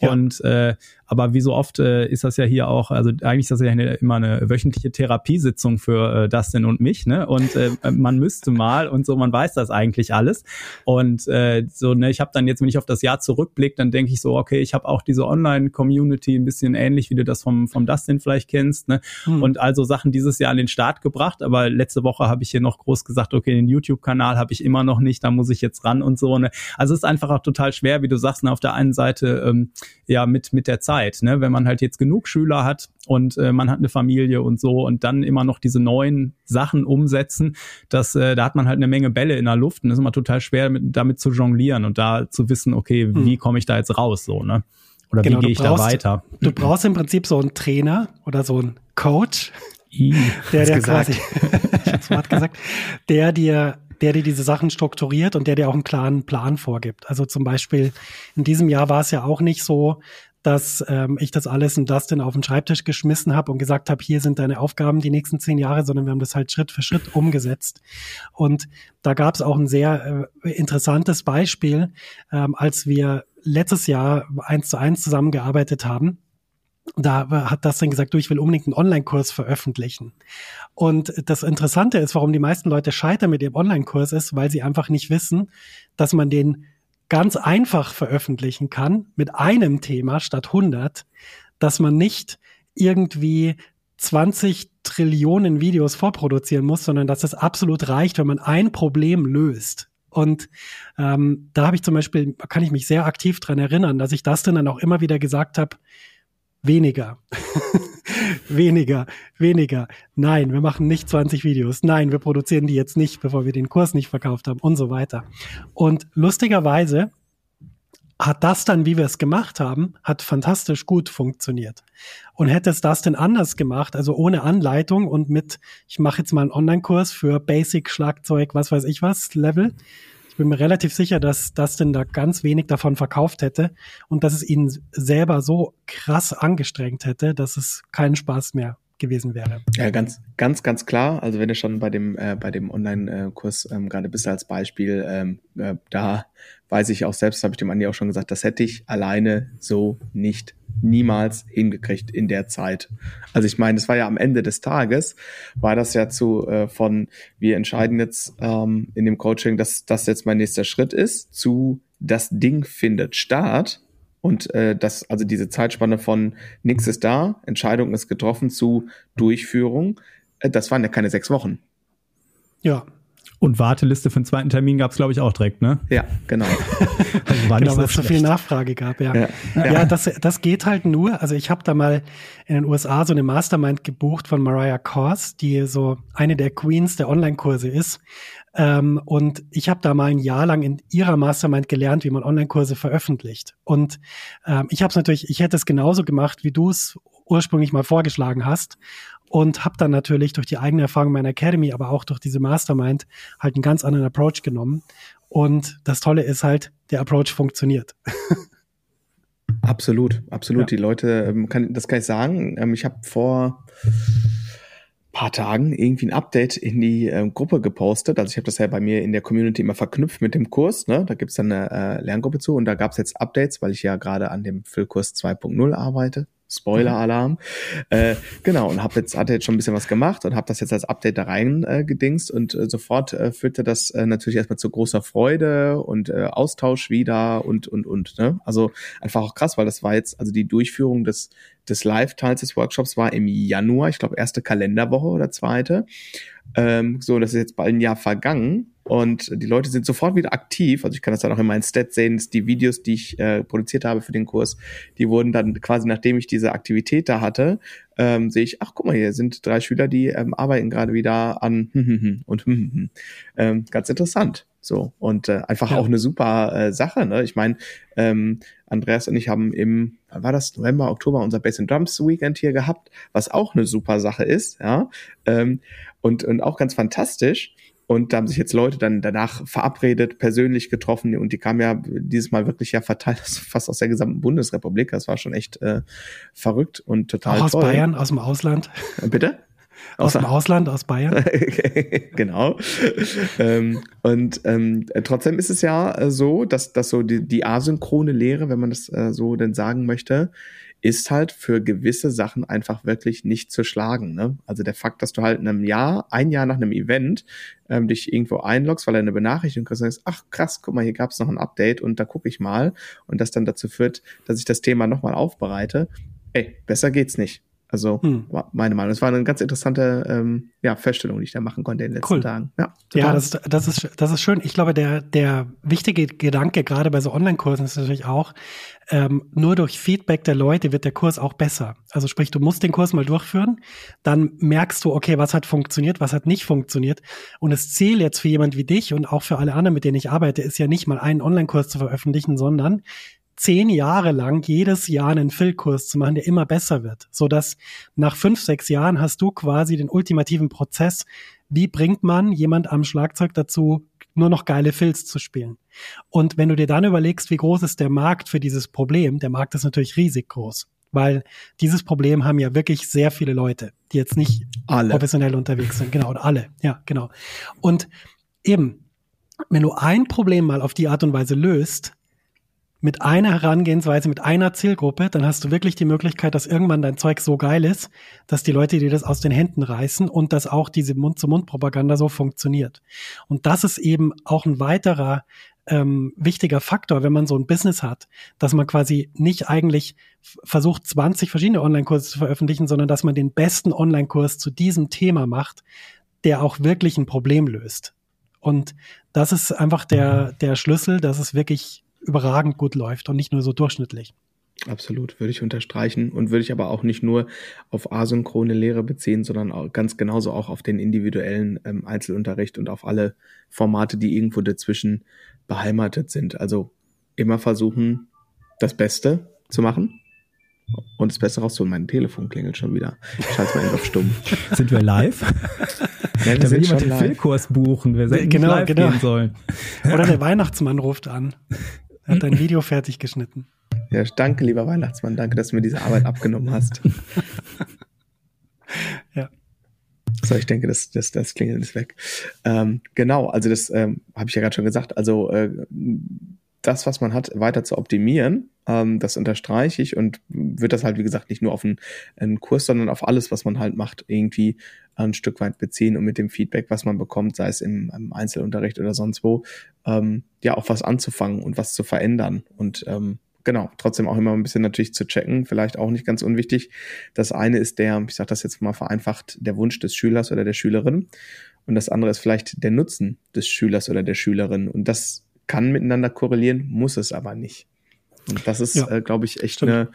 Ja. Und äh, aber wie so oft äh, ist das ja hier auch, also eigentlich ist das ja eine, immer eine wöchentliche Therapiesitzung für äh, Dustin und mich, ne? Und äh, man müsste mal und so, man weiß das eigentlich alles. Und äh, so, ne, ich habe dann jetzt, wenn ich auf das Jahr zurückblicke, dann denke ich so, okay, ich habe auch diese Online-Community ein bisschen ähnlich, wie du das vom, vom Dustin vielleicht kennst, ne? Hm. Und also Sachen dieses Jahr an den Start gebracht, aber letzte Woche habe ich hier noch groß gesagt, okay, den YouTube-Kanal habe ich immer noch nicht, da muss ich jetzt ran und so, ne? Also es ist einfach auch total schwer, wie du sagst, ne, auf der einen Seite ähm, ja mit, mit der Zeit Zeit, ne? wenn man halt jetzt genug Schüler hat und äh, man hat eine Familie und so und dann immer noch diese neuen Sachen umsetzen, das, äh, da hat man halt eine Menge Bälle in der Luft und ist immer total schwer mit, damit zu jonglieren und da zu wissen, okay, hm. wie komme ich da jetzt raus so, ne? Oder genau, wie gehe ich brauchst, da weiter? Du brauchst im Prinzip so einen Trainer oder so einen Coach, I, der dir quasi, ich hab's gesagt, der dir der dir diese Sachen strukturiert und der dir auch einen klaren Plan vorgibt. Also zum Beispiel in diesem Jahr war es ja auch nicht so, dass ähm, ich das alles in Dustin auf den Schreibtisch geschmissen habe und gesagt habe, hier sind deine Aufgaben die nächsten zehn Jahre, sondern wir haben das halt Schritt für Schritt umgesetzt. Und da gab es auch ein sehr äh, interessantes Beispiel, ähm, als wir letztes Jahr eins zu eins zusammengearbeitet haben da hat das dann gesagt, du, ich will unbedingt einen Online-Kurs veröffentlichen. Und das Interessante ist, warum die meisten Leute scheitern mit ihrem Online-Kurs ist, weil sie einfach nicht wissen, dass man den ganz einfach veröffentlichen kann mit einem Thema statt 100, dass man nicht irgendwie 20 Trillionen Videos vorproduzieren muss, sondern dass es absolut reicht, wenn man ein Problem löst. Und ähm, da habe ich zum Beispiel, kann ich mich sehr aktiv dran erinnern, dass ich das dann auch immer wieder gesagt habe, weniger. weniger, weniger. Nein, wir machen nicht 20 Videos. Nein, wir produzieren die jetzt nicht, bevor wir den Kurs nicht verkauft haben und so weiter. Und lustigerweise hat das dann, wie wir es gemacht haben, hat fantastisch gut funktioniert. Und hätte es das denn anders gemacht, also ohne Anleitung und mit, ich mache jetzt mal einen Online-Kurs für Basic, Schlagzeug, was weiß ich was, Level, Ich bin mir relativ sicher, dass Dustin da ganz wenig davon verkauft hätte und dass es ihn selber so krass angestrengt hätte, dass es keinen Spaß mehr gewesen wäre. Ja, ganz, ganz, ganz klar. Also wenn du schon bei dem, äh, bei dem Online-Kurs ähm, gerade bist als Beispiel, ähm, äh, da weiß ich auch selbst, habe ich dem Andi auch schon gesagt, das hätte ich alleine so nicht niemals hingekriegt in der Zeit. Also ich meine, es war ja am Ende des Tages, war das ja zu äh, von, wir entscheiden jetzt ähm, in dem Coaching, dass das jetzt mein nächster Schritt ist, zu das Ding findet statt und äh, das, also diese Zeitspanne von nichts ist da, Entscheidung ist getroffen zu Durchführung, äh, das waren ja keine sechs Wochen. Ja. Und Warteliste für den zweiten Termin gab es, glaube ich, auch direkt, ne? Ja, genau. also war genau, weil es so viel Nachfrage gab, ja. Ja, ja. ja das, das geht halt nur. Also ich habe da mal in den USA so eine Mastermind gebucht von Mariah Kors, die so eine der Queens der Online-Kurse ist. Ähm, und ich habe da mal ein Jahr lang in ihrer Mastermind gelernt, wie man Online-Kurse veröffentlicht. Und ähm, ich habe es natürlich, ich hätte es genauso gemacht, wie du es ursprünglich mal vorgeschlagen hast. Und habe dann natürlich durch die eigene Erfahrung meiner Academy, aber auch durch diese Mastermind halt einen ganz anderen Approach genommen. Und das Tolle ist halt, der Approach funktioniert. Absolut, absolut. Ja. Die Leute, ähm, kann, das kann ich sagen. Ähm, ich habe vor paar Tagen irgendwie ein Update in die äh, Gruppe gepostet. Also ich habe das ja bei mir in der Community immer verknüpft mit dem Kurs. Ne? Da gibt's dann eine äh, Lerngruppe zu und da gab's jetzt Updates, weil ich ja gerade an dem Füllkurs 2.0 arbeite. Spoiler-Alarm. Äh, genau, und hab jetzt, hatte jetzt schon ein bisschen was gemacht und habe das jetzt als Update da rein äh, gedingst und äh, sofort äh, führte das äh, natürlich erstmal zu großer Freude und äh, Austausch wieder und und und. Ne? Also einfach auch krass, weil das war jetzt, also die Durchführung des, des Live-Teils des Workshops war im Januar, ich glaube erste Kalenderwoche oder zweite. Ähm, so, das ist jetzt bald ein Jahr vergangen und die Leute sind sofort wieder aktiv. Also ich kann das dann auch in meinen Stats sehen, die Videos, die ich äh, produziert habe für den Kurs, die wurden dann quasi, nachdem ich diese Aktivität da hatte, ähm, sehe ich, ach guck mal, hier sind drei Schüler, die ähm, arbeiten gerade wieder an und ähm, ganz interessant. So und äh, einfach ja. auch eine super äh, Sache. Ne? Ich meine, ähm, Andreas und ich haben im, wann war das November, Oktober unser Bass and Drums Weekend hier gehabt, was auch eine super Sache ist, ja ähm, und und auch ganz fantastisch. Und da haben sich jetzt Leute dann danach verabredet, persönlich getroffen und die kamen ja dieses Mal wirklich ja verteilt, fast aus der gesamten Bundesrepublik. Das war schon echt äh, verrückt und total Auch aus toll. Bayern, aus dem Ausland. Bitte? Aus, dem Ausland, aus Bayern. genau. ähm, und ähm, trotzdem ist es ja äh, so, dass, dass so die, die asynchrone Lehre, wenn man das äh, so denn sagen möchte, ist halt für gewisse Sachen einfach wirklich nicht zu schlagen. Ne? Also der Fakt, dass du halt in einem Jahr, ein Jahr nach einem Event, ähm, dich irgendwo einloggst, weil er eine Benachrichtigung kriegst und sagst, ach krass, guck mal, hier gab es noch ein Update und da gucke ich mal und das dann dazu führt, dass ich das Thema nochmal aufbereite. Ey, besser geht's nicht. Also hm. meine Meinung. Es war eine ganz interessante ähm, ja, Feststellung, die ich da machen konnte in den letzten cool. Tagen. Ja, total. ja das, das, ist, das ist schön. Ich glaube, der, der wichtige Gedanke gerade bei so Online-Kursen ist natürlich auch, ähm, nur durch Feedback der Leute wird der Kurs auch besser. Also sprich, du musst den Kurs mal durchführen, dann merkst du, okay, was hat funktioniert, was hat nicht funktioniert. Und das Ziel jetzt für jemand wie dich und auch für alle anderen, mit denen ich arbeite, ist ja nicht mal einen Online-Kurs zu veröffentlichen, sondern zehn Jahre lang jedes Jahr einen Füllkurs zu machen, der immer besser wird, so dass nach fünf, sechs Jahren hast du quasi den ultimativen Prozess. Wie bringt man jemand am Schlagzeug dazu, nur noch geile Filz zu spielen? Und wenn du dir dann überlegst, wie groß ist der Markt für dieses Problem, der Markt ist natürlich riesig groß, weil dieses Problem haben ja wirklich sehr viele Leute, die jetzt nicht alle. professionell unterwegs sind. Genau, oder alle. Ja, genau. Und eben, wenn du ein Problem mal auf die Art und Weise löst, mit einer Herangehensweise, mit einer Zielgruppe, dann hast du wirklich die Möglichkeit, dass irgendwann dein Zeug so geil ist, dass die Leute dir das aus den Händen reißen und dass auch diese Mund-zu-Mund-Propaganda so funktioniert. Und das ist eben auch ein weiterer ähm, wichtiger Faktor, wenn man so ein Business hat, dass man quasi nicht eigentlich versucht, 20 verschiedene Online-Kurse zu veröffentlichen, sondern dass man den besten Online-Kurs zu diesem Thema macht, der auch wirklich ein Problem löst. Und das ist einfach der, der Schlüssel, dass es wirklich überragend gut läuft und nicht nur so durchschnittlich. Absolut, würde ich unterstreichen und würde ich aber auch nicht nur auf asynchrone Lehre beziehen, sondern auch ganz genauso auch auf den individuellen ähm, Einzelunterricht und auf alle Formate, die irgendwo dazwischen beheimatet sind. Also immer versuchen, das Beste zu machen und das Beste rauszuholen. Mein Telefon klingelt schon wieder. Ich schalte mal auf stumm. Sind wir live? Ja, da will jemand den Filmkurs buchen. Wir genau, live genau. gehen sollen. Oder der Weihnachtsmann ruft an. Er hat ein Video fertig geschnitten. Ja, danke, lieber Weihnachtsmann. Danke, dass du mir diese Arbeit abgenommen hast. ja. So, ich denke, das, das, das Klingeln ist weg. Ähm, genau, also das ähm, habe ich ja gerade schon gesagt. Also äh, das, was man hat, weiter zu optimieren, ähm, das unterstreiche ich und wird das halt, wie gesagt, nicht nur auf einen, einen, Kurs, sondern auf alles, was man halt macht, irgendwie ein Stück weit beziehen und mit dem Feedback, was man bekommt, sei es im, im Einzelunterricht oder sonst wo, ähm, ja, auch was anzufangen und was zu verändern. Und ähm, genau, trotzdem auch immer ein bisschen natürlich zu checken, vielleicht auch nicht ganz unwichtig. Das eine ist der, ich sage das jetzt mal vereinfacht, der Wunsch des Schülers oder der Schülerin. Und das andere ist vielleicht der Nutzen des Schülers oder der Schülerin. Und das kann miteinander korrelieren, muss es aber nicht. Und das ist, ja, äh, glaube ich, echt stimmt. eine,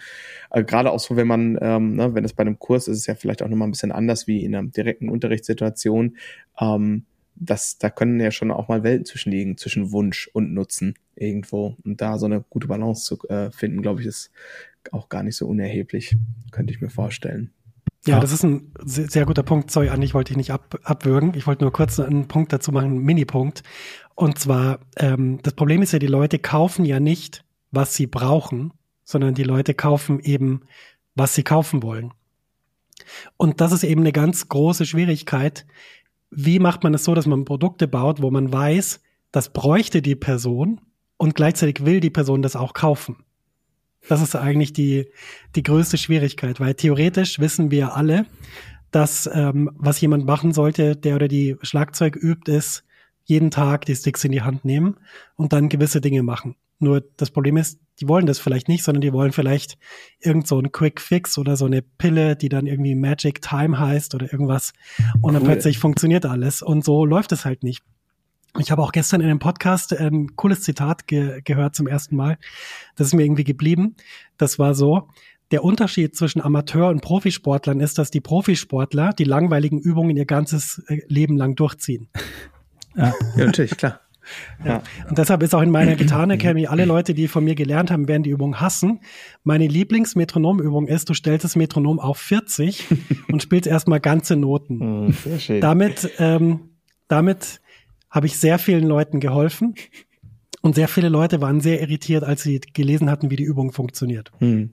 äh, gerade auch so, wenn man, ähm, ne, wenn es bei einem Kurs ist, ist es ja vielleicht auch nochmal ein bisschen anders wie in einer direkten Unterrichtssituation. Ähm, das, da können ja schon auch mal Welten zwischenliegen, zwischen Wunsch und Nutzen irgendwo. Und da so eine gute Balance zu äh, finden, glaube ich, ist auch gar nicht so unerheblich, könnte ich mir vorstellen. Ja, das ist ein sehr, sehr guter Punkt. Sorry, Andi, ich wollte dich nicht ab, abwürgen. Ich wollte nur kurz einen Punkt dazu machen, einen Mini-Punkt. Und zwar, ähm, das Problem ist ja, die Leute kaufen ja nicht, was sie brauchen, sondern die Leute kaufen eben, was sie kaufen wollen. Und das ist eben eine ganz große Schwierigkeit. Wie macht man es so, dass man Produkte baut, wo man weiß, das bräuchte die Person und gleichzeitig will die Person das auch kaufen? Das ist eigentlich die, die größte Schwierigkeit, weil theoretisch wissen wir alle, dass ähm, was jemand machen sollte, der oder die Schlagzeug übt, ist jeden Tag die Sticks in die Hand nehmen und dann gewisse Dinge machen. Nur das Problem ist, die wollen das vielleicht nicht, sondern die wollen vielleicht irgend so ein Quick Fix oder so eine Pille, die dann irgendwie Magic Time heißt oder irgendwas. Und dann plötzlich funktioniert alles. Und so läuft es halt nicht. Ich habe auch gestern in einem Podcast ein cooles Zitat ge gehört zum ersten Mal. Das ist mir irgendwie geblieben. Das war so, der Unterschied zwischen Amateur- und Profisportlern ist, dass die Profisportler die langweiligen Übungen ihr ganzes äh, Leben lang durchziehen. Ja, ja natürlich, klar. Ja. Und deshalb ist auch in meiner Gitarren Academy, alle Leute, die von mir gelernt haben, werden die Übung hassen. Meine Lieblingsmetronomübung ist, du stellst das Metronom auf 40 und spielst erstmal ganze Noten. Oh, sehr schön. Damit, ähm, damit habe ich sehr vielen Leuten geholfen. Und sehr viele Leute waren sehr irritiert, als sie gelesen hatten, wie die Übung funktioniert. Hm.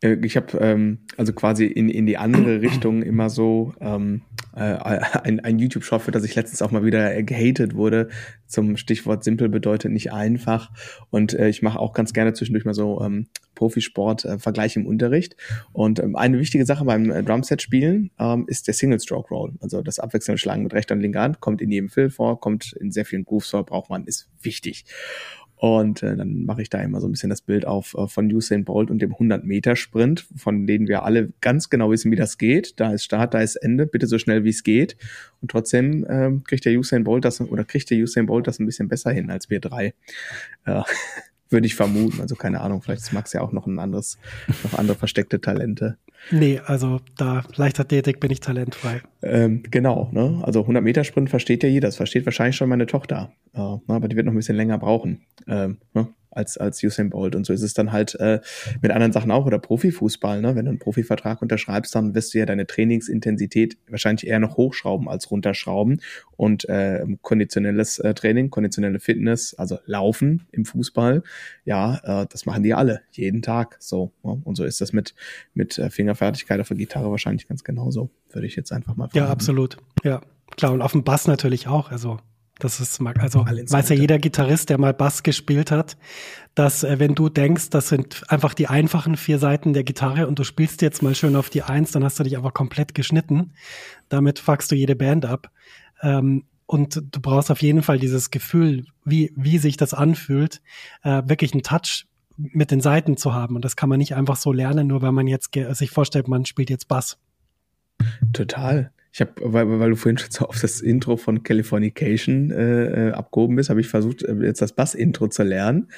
Äh, ich habe ähm, also quasi in, in die andere Richtung immer so ähm, äh, ein, ein YouTube-Shop, für das ich letztens auch mal wieder gehatet wurde, zum Stichwort simpel bedeutet nicht einfach. Und äh, ich mache auch ganz gerne zwischendurch mal so ähm, Profisport-Vergleich äh, im Unterricht. Und ähm, eine wichtige Sache beim äh, Drumset-Spielen ähm, ist der Single-Stroke-Roll. Also das abwechselnde Schlagen mit rechter und linker Hand kommt in jedem Fill vor, kommt in sehr vielen Grooves vor, braucht man, ist wichtig. Und äh, dann mache ich da immer so ein bisschen das Bild auf äh, von Usain Bolt und dem 100-Meter-Sprint, von denen wir alle ganz genau wissen, wie das geht. Da ist Start, da ist Ende, bitte so schnell wie es geht. Und trotzdem äh, kriegt der Usain Bolt das oder kriegt der Usain Bolt das ein bisschen besser hin als wir drei. Äh, würde ich vermuten. Also keine Ahnung, vielleicht ist Max ja auch noch ein anderes, noch andere versteckte Talente. Nee, also da Leichtathletik bin ich talentfrei. Ähm, genau, ne? Also 100 Meter Sprint versteht ja jeder. Das versteht wahrscheinlich schon meine Tochter. Äh, aber die wird noch ein bisschen länger brauchen. Ähm, ne? Als, als Usain Bolt. Und so ist es dann halt äh, mit anderen Sachen auch oder Profifußball. Ne? Wenn du einen Profivertrag unterschreibst, dann wirst du ja deine Trainingsintensität wahrscheinlich eher noch hochschrauben als runterschrauben. Und äh, konditionelles äh, Training, konditionelle Fitness, also Laufen im Fußball, ja, äh, das machen die alle, jeden Tag so. Ne? Und so ist das mit, mit äh, Fingerfertigkeit auf der Gitarre wahrscheinlich ganz genauso, würde ich jetzt einfach mal fragen. Ja, absolut. Ja, klar. Und auf dem Bass natürlich auch. Also das ist, also weiß ja jeder Gitarrist, der mal Bass gespielt hat, dass äh, wenn du denkst, das sind einfach die einfachen vier Seiten der Gitarre und du spielst jetzt mal schön auf die Eins, dann hast du dich einfach komplett geschnitten. Damit fuckst du jede Band ab. Ähm, und du brauchst auf jeden Fall dieses Gefühl, wie, wie sich das anfühlt, äh, wirklich einen Touch mit den Seiten zu haben. Und das kann man nicht einfach so lernen, nur weil man jetzt sich vorstellt, man spielt jetzt Bass. Total. Ich habe, weil, weil du vorhin schon so auf das Intro von Californication äh, äh abgehoben bist, habe ich versucht, äh, jetzt das Bass-Intro zu lernen.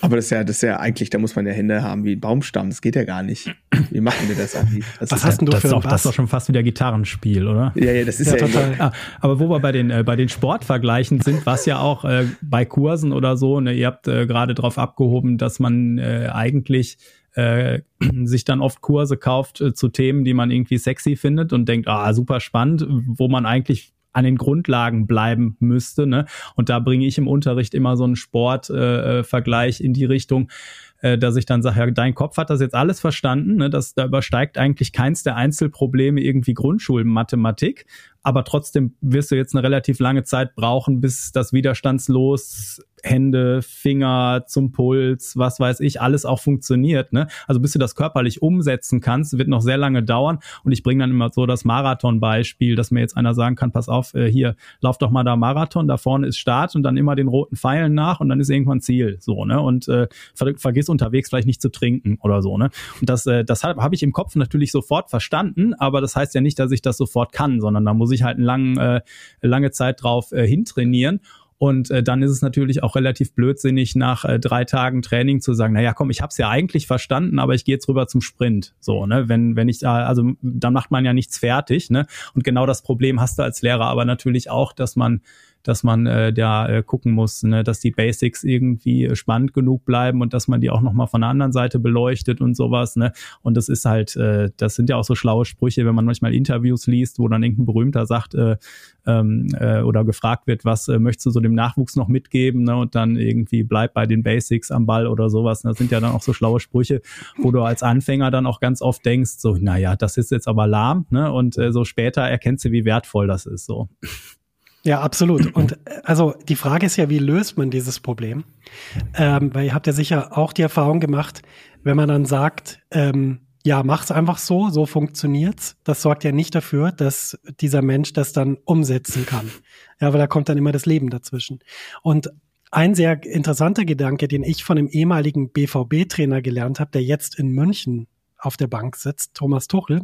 Aber das ist ja, das ist ja eigentlich, da muss man ja Hände haben wie ein Baumstamm. Das geht ja gar nicht. Wie machen wir das eigentlich? Das Was hast ja, du das für ist auch, Bass? Das ist doch schon fast wieder Gitarrenspiel, oder? Ja, ja, das ist ja, ja total. Ah, aber wo wir bei den, äh, bei den Sportvergleichen sind, was ja auch äh, bei Kursen oder so, ne, ihr habt äh, gerade drauf abgehoben, dass man äh, eigentlich äh, sich dann oft Kurse kauft äh, zu Themen, die man irgendwie sexy findet und denkt, ah, super spannend, wo man eigentlich an den Grundlagen bleiben müsste. Ne? Und da bringe ich im Unterricht immer so einen Sportvergleich äh, in die Richtung, äh, dass ich dann sage, ja, dein Kopf hat das jetzt alles verstanden, ne? das, da übersteigt eigentlich keins der Einzelprobleme irgendwie Grundschulmathematik, aber trotzdem wirst du jetzt eine relativ lange Zeit brauchen, bis das widerstandslos Hände, Finger zum Puls, was weiß ich, alles auch funktioniert. Ne? Also bis du das körperlich umsetzen kannst, wird noch sehr lange dauern. Und ich bringe dann immer so das Marathon-Beispiel, dass mir jetzt einer sagen kann, pass auf, äh, hier, lauf doch mal da Marathon, da vorne ist Start und dann immer den roten Pfeilen nach und dann ist irgendwann Ziel. So, ne? Und äh, ver vergiss unterwegs vielleicht nicht zu trinken oder so. Ne? Und das, äh, das habe hab ich im Kopf natürlich sofort verstanden, aber das heißt ja nicht, dass ich das sofort kann, sondern da muss ich halt eine lang, äh, lange Zeit drauf äh, hintrainieren. Und äh, dann ist es natürlich auch relativ blödsinnig, nach äh, drei Tagen Training zu sagen, naja, komm, ich habe es ja eigentlich verstanden, aber ich gehe jetzt rüber zum Sprint. So, ne? Wenn, wenn ich da, also dann macht man ja nichts fertig, ne? Und genau das Problem hast du als Lehrer aber natürlich auch, dass man dass man äh, da äh, gucken muss, ne, dass die Basics irgendwie äh, spannend genug bleiben und dass man die auch nochmal von der anderen Seite beleuchtet und sowas. Ne? Und das ist halt, äh, das sind ja auch so schlaue Sprüche, wenn man manchmal Interviews liest, wo dann irgendein Berühmter sagt äh, ähm, äh, oder gefragt wird, was äh, möchtest du so dem Nachwuchs noch mitgeben ne? und dann irgendwie bleib bei den Basics am Ball oder sowas. Das sind ja dann auch so schlaue Sprüche, wo du als Anfänger dann auch ganz oft denkst, so, naja, das ist jetzt aber lahm ne? und äh, so später erkennst du, wie wertvoll das ist. so. Ja, absolut. Und äh, also die Frage ist ja, wie löst man dieses Problem? Ähm, weil ihr habt ja sicher auch die Erfahrung gemacht, wenn man dann sagt, ähm, ja, mach's einfach so, so funktioniert's. Das sorgt ja nicht dafür, dass dieser Mensch das dann umsetzen kann. Ja, weil da kommt dann immer das Leben dazwischen. Und ein sehr interessanter Gedanke, den ich von einem ehemaligen BVB-Trainer gelernt habe, der jetzt in München auf der Bank sitzt, Thomas Tuchel,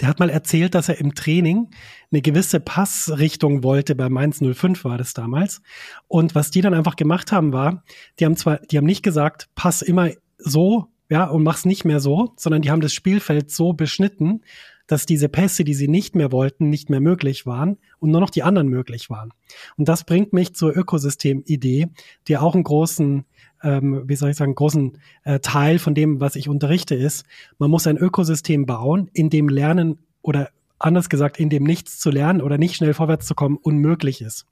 der hat mal erzählt, dass er im Training eine gewisse Passrichtung wollte, bei Mainz 05 war das damals. Und was die dann einfach gemacht haben, war, die haben zwar, die haben nicht gesagt, pass immer so, ja, und mach's nicht mehr so, sondern die haben das Spielfeld so beschnitten, dass diese Pässe, die sie nicht mehr wollten, nicht mehr möglich waren und nur noch die anderen möglich waren. Und das bringt mich zur Ökosystem-Idee, die auch einen großen ähm, wie soll ich sagen, großen äh, Teil von dem, was ich unterrichte, ist, man muss ein Ökosystem bauen, in dem Lernen oder anders gesagt, in dem nichts zu lernen oder nicht schnell vorwärts zu kommen unmöglich ist.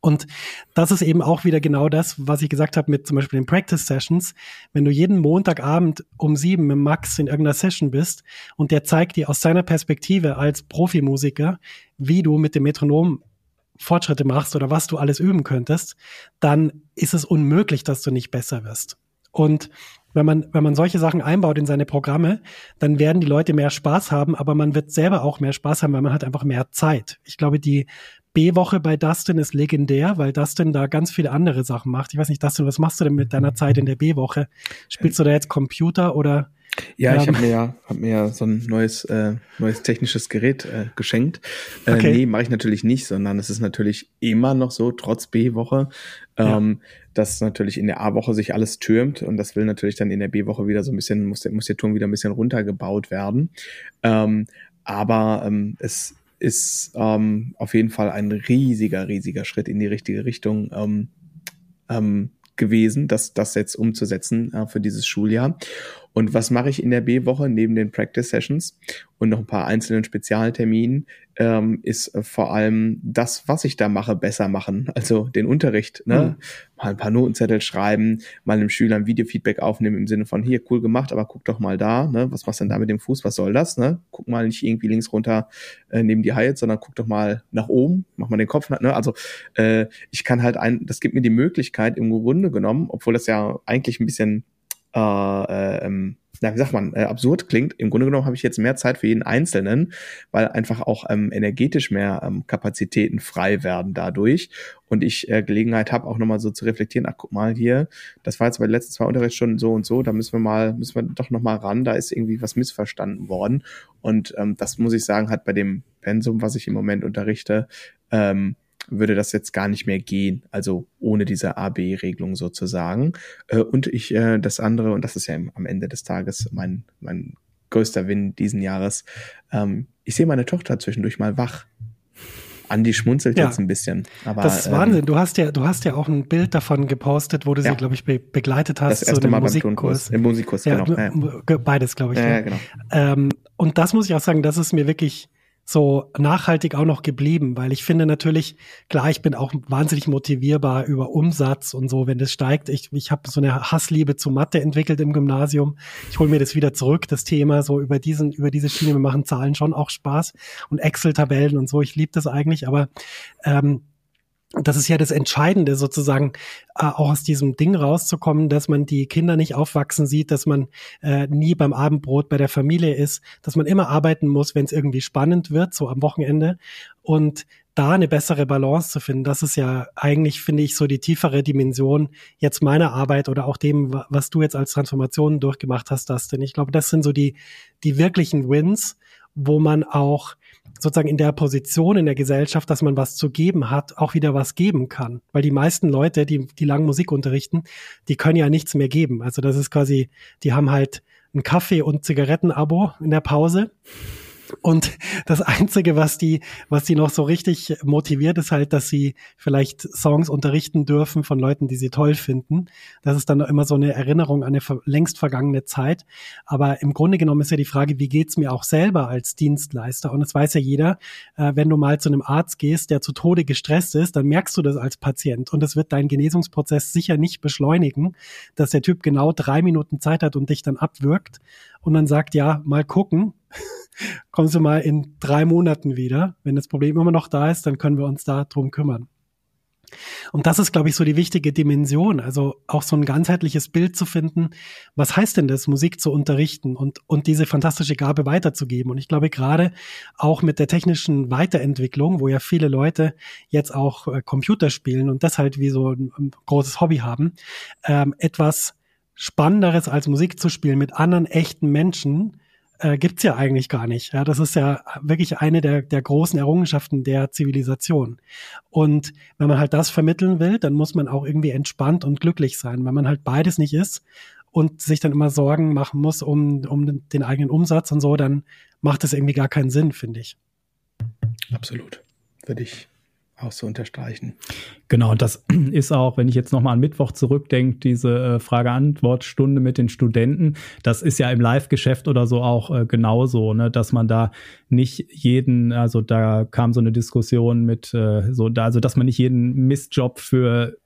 Und das ist eben auch wieder genau das, was ich gesagt habe mit zum Beispiel den Practice Sessions. Wenn du jeden Montagabend um sieben mit Max in irgendeiner Session bist und der zeigt dir aus seiner Perspektive als Profimusiker, wie du mit dem Metronom Fortschritte machst oder was du alles üben könntest, dann ist es unmöglich, dass du nicht besser wirst. Und wenn man, wenn man solche Sachen einbaut in seine Programme, dann werden die Leute mehr Spaß haben, aber man wird selber auch mehr Spaß haben, weil man hat einfach mehr Zeit. Ich glaube, die B-Woche bei Dustin ist legendär, weil Dustin da ganz viele andere Sachen macht. Ich weiß nicht, Dustin, was machst du denn mit deiner Zeit in der B-Woche? Spielst du da jetzt Computer oder ja, ich habe mir ja, hab mir ja so ein neues, äh, neues technisches Gerät äh, geschenkt. Äh, okay. Nee, mache ich natürlich nicht, sondern es ist natürlich immer noch so, trotz B-Woche, ähm, ja. dass natürlich in der A-Woche sich alles türmt und das will natürlich dann in der B-Woche wieder so ein bisschen, muss der, muss der Turm wieder ein bisschen runtergebaut werden. Ähm, aber ähm, es ist ähm, auf jeden Fall ein riesiger, riesiger Schritt in die richtige Richtung. Ähm, ähm, gewesen, das, das jetzt umzusetzen äh, für dieses Schuljahr. Und was mache ich in der B-Woche neben den Practice Sessions und noch ein paar einzelnen Spezialterminen, ähm, ist äh, vor allem das, was ich da mache, besser machen. Also den Unterricht, ne? Mhm. Mal ein paar Notenzettel schreiben, mal einem Schüler ein Videofeedback aufnehmen im Sinne von, hier, cool gemacht, aber guck doch mal da, ne? Was machst du denn da mit dem Fuß? Was soll das, ne? Guck mal nicht irgendwie links runter äh, neben die Haie, sondern guck doch mal nach oben, mach mal den Kopf, ne? Also äh, ich kann halt ein, das gibt mir die Möglichkeit im Grunde genommen, obwohl das ja eigentlich ein bisschen äh, äh, ähm, na, wie sagt man, äh, absurd klingt. Im Grunde genommen habe ich jetzt mehr Zeit für jeden Einzelnen, weil einfach auch ähm, energetisch mehr ähm, Kapazitäten frei werden dadurch und ich äh, Gelegenheit habe, auch nochmal so zu reflektieren, ach guck mal hier, das war jetzt bei den letzten zwei Unterrichtsstunden so und so, da müssen wir mal, müssen wir doch nochmal ran, da ist irgendwie was missverstanden worden. Und ähm, das muss ich sagen, hat bei dem Pensum, was ich im Moment unterrichte, ähm, würde das jetzt gar nicht mehr gehen, also ohne diese AB-Regelung sozusagen. Äh, und ich äh, das andere, und das ist ja am Ende des Tages mein, mein größter Win diesen Jahres, ähm, ich sehe meine Tochter zwischendurch mal wach. Andi schmunzelt ja. jetzt ein bisschen. Aber, das ist Wahnsinn. Ähm, du hast ja, du hast ja auch ein Bild davon gepostet, wo du ja. sie, glaube ich, be begleitet hast. Das erste zu Mal Musikkurs. Im Musikkurs, ja, genau. Beides, glaube ich. Ja, genau. Ähm, und das muss ich auch sagen, das ist mir wirklich so nachhaltig auch noch geblieben, weil ich finde natürlich, klar, ich bin auch wahnsinnig motivierbar über Umsatz und so, wenn das steigt. Ich, ich habe so eine Hassliebe zu Mathe entwickelt im Gymnasium. Ich hole mir das wieder zurück, das Thema, so über diesen, über diese Schiene, wir machen Zahlen schon auch Spaß und Excel-Tabellen und so, ich liebe das eigentlich, aber ähm, das ist ja das Entscheidende sozusagen, äh, auch aus diesem Ding rauszukommen, dass man die Kinder nicht aufwachsen sieht, dass man äh, nie beim Abendbrot bei der Familie ist, dass man immer arbeiten muss, wenn es irgendwie spannend wird, so am Wochenende. Und da eine bessere Balance zu finden, das ist ja eigentlich, finde ich, so die tiefere Dimension jetzt meiner Arbeit oder auch dem, was du jetzt als Transformation durchgemacht hast, Dustin. Ich glaube, das sind so die, die wirklichen Wins, wo man auch sozusagen in der Position in der Gesellschaft, dass man was zu geben hat, auch wieder was geben kann. Weil die meisten Leute, die, die lang Musik unterrichten, die können ja nichts mehr geben. Also das ist quasi, die haben halt ein Kaffee- und Zigarettenabo in der Pause und das Einzige, was die, was die noch so richtig motiviert, ist halt, dass sie vielleicht Songs unterrichten dürfen von Leuten, die sie toll finden. Das ist dann immer so eine Erinnerung an eine längst vergangene Zeit. Aber im Grunde genommen ist ja die Frage, wie geht's mir auch selber als Dienstleister? Und es weiß ja jeder, äh, wenn du mal zu einem Arzt gehst, der zu Tode gestresst ist, dann merkst du das als Patient. Und das wird deinen Genesungsprozess sicher nicht beschleunigen, dass der Typ genau drei Minuten Zeit hat und dich dann abwirkt und dann sagt, ja, mal gucken, kommst du mal in drei Monaten wieder. Wenn das Problem immer noch da ist, dann können wir uns da drum kümmern. Und das ist, glaube ich, so die wichtige Dimension. Also auch so ein ganzheitliches Bild zu finden. Was heißt denn das, Musik zu unterrichten und, und diese fantastische Gabe weiterzugeben? Und ich glaube, gerade auch mit der technischen Weiterentwicklung, wo ja viele Leute jetzt auch äh, Computer spielen und das halt wie so ein, ein großes Hobby haben, ähm, etwas Spannenderes als Musik zu spielen mit anderen echten Menschen, äh, gibt's ja eigentlich gar nicht. Ja, das ist ja wirklich eine der, der großen Errungenschaften der Zivilisation. Und wenn man halt das vermitteln will, dann muss man auch irgendwie entspannt und glücklich sein. Wenn man halt beides nicht ist und sich dann immer Sorgen machen muss um, um den eigenen Umsatz und so, dann macht das irgendwie gar keinen Sinn, finde ich. Absolut. Würde ich auch so unterstreichen. Genau, und das ist auch, wenn ich jetzt nochmal an Mittwoch zurückdenke, diese äh, Frage-Antwort-Stunde mit den Studenten, das ist ja im Live-Geschäft oder so auch äh, genauso, ne, dass man da nicht jeden, also da kam so eine Diskussion mit äh, so, da, also dass man nicht jeden Mistjob für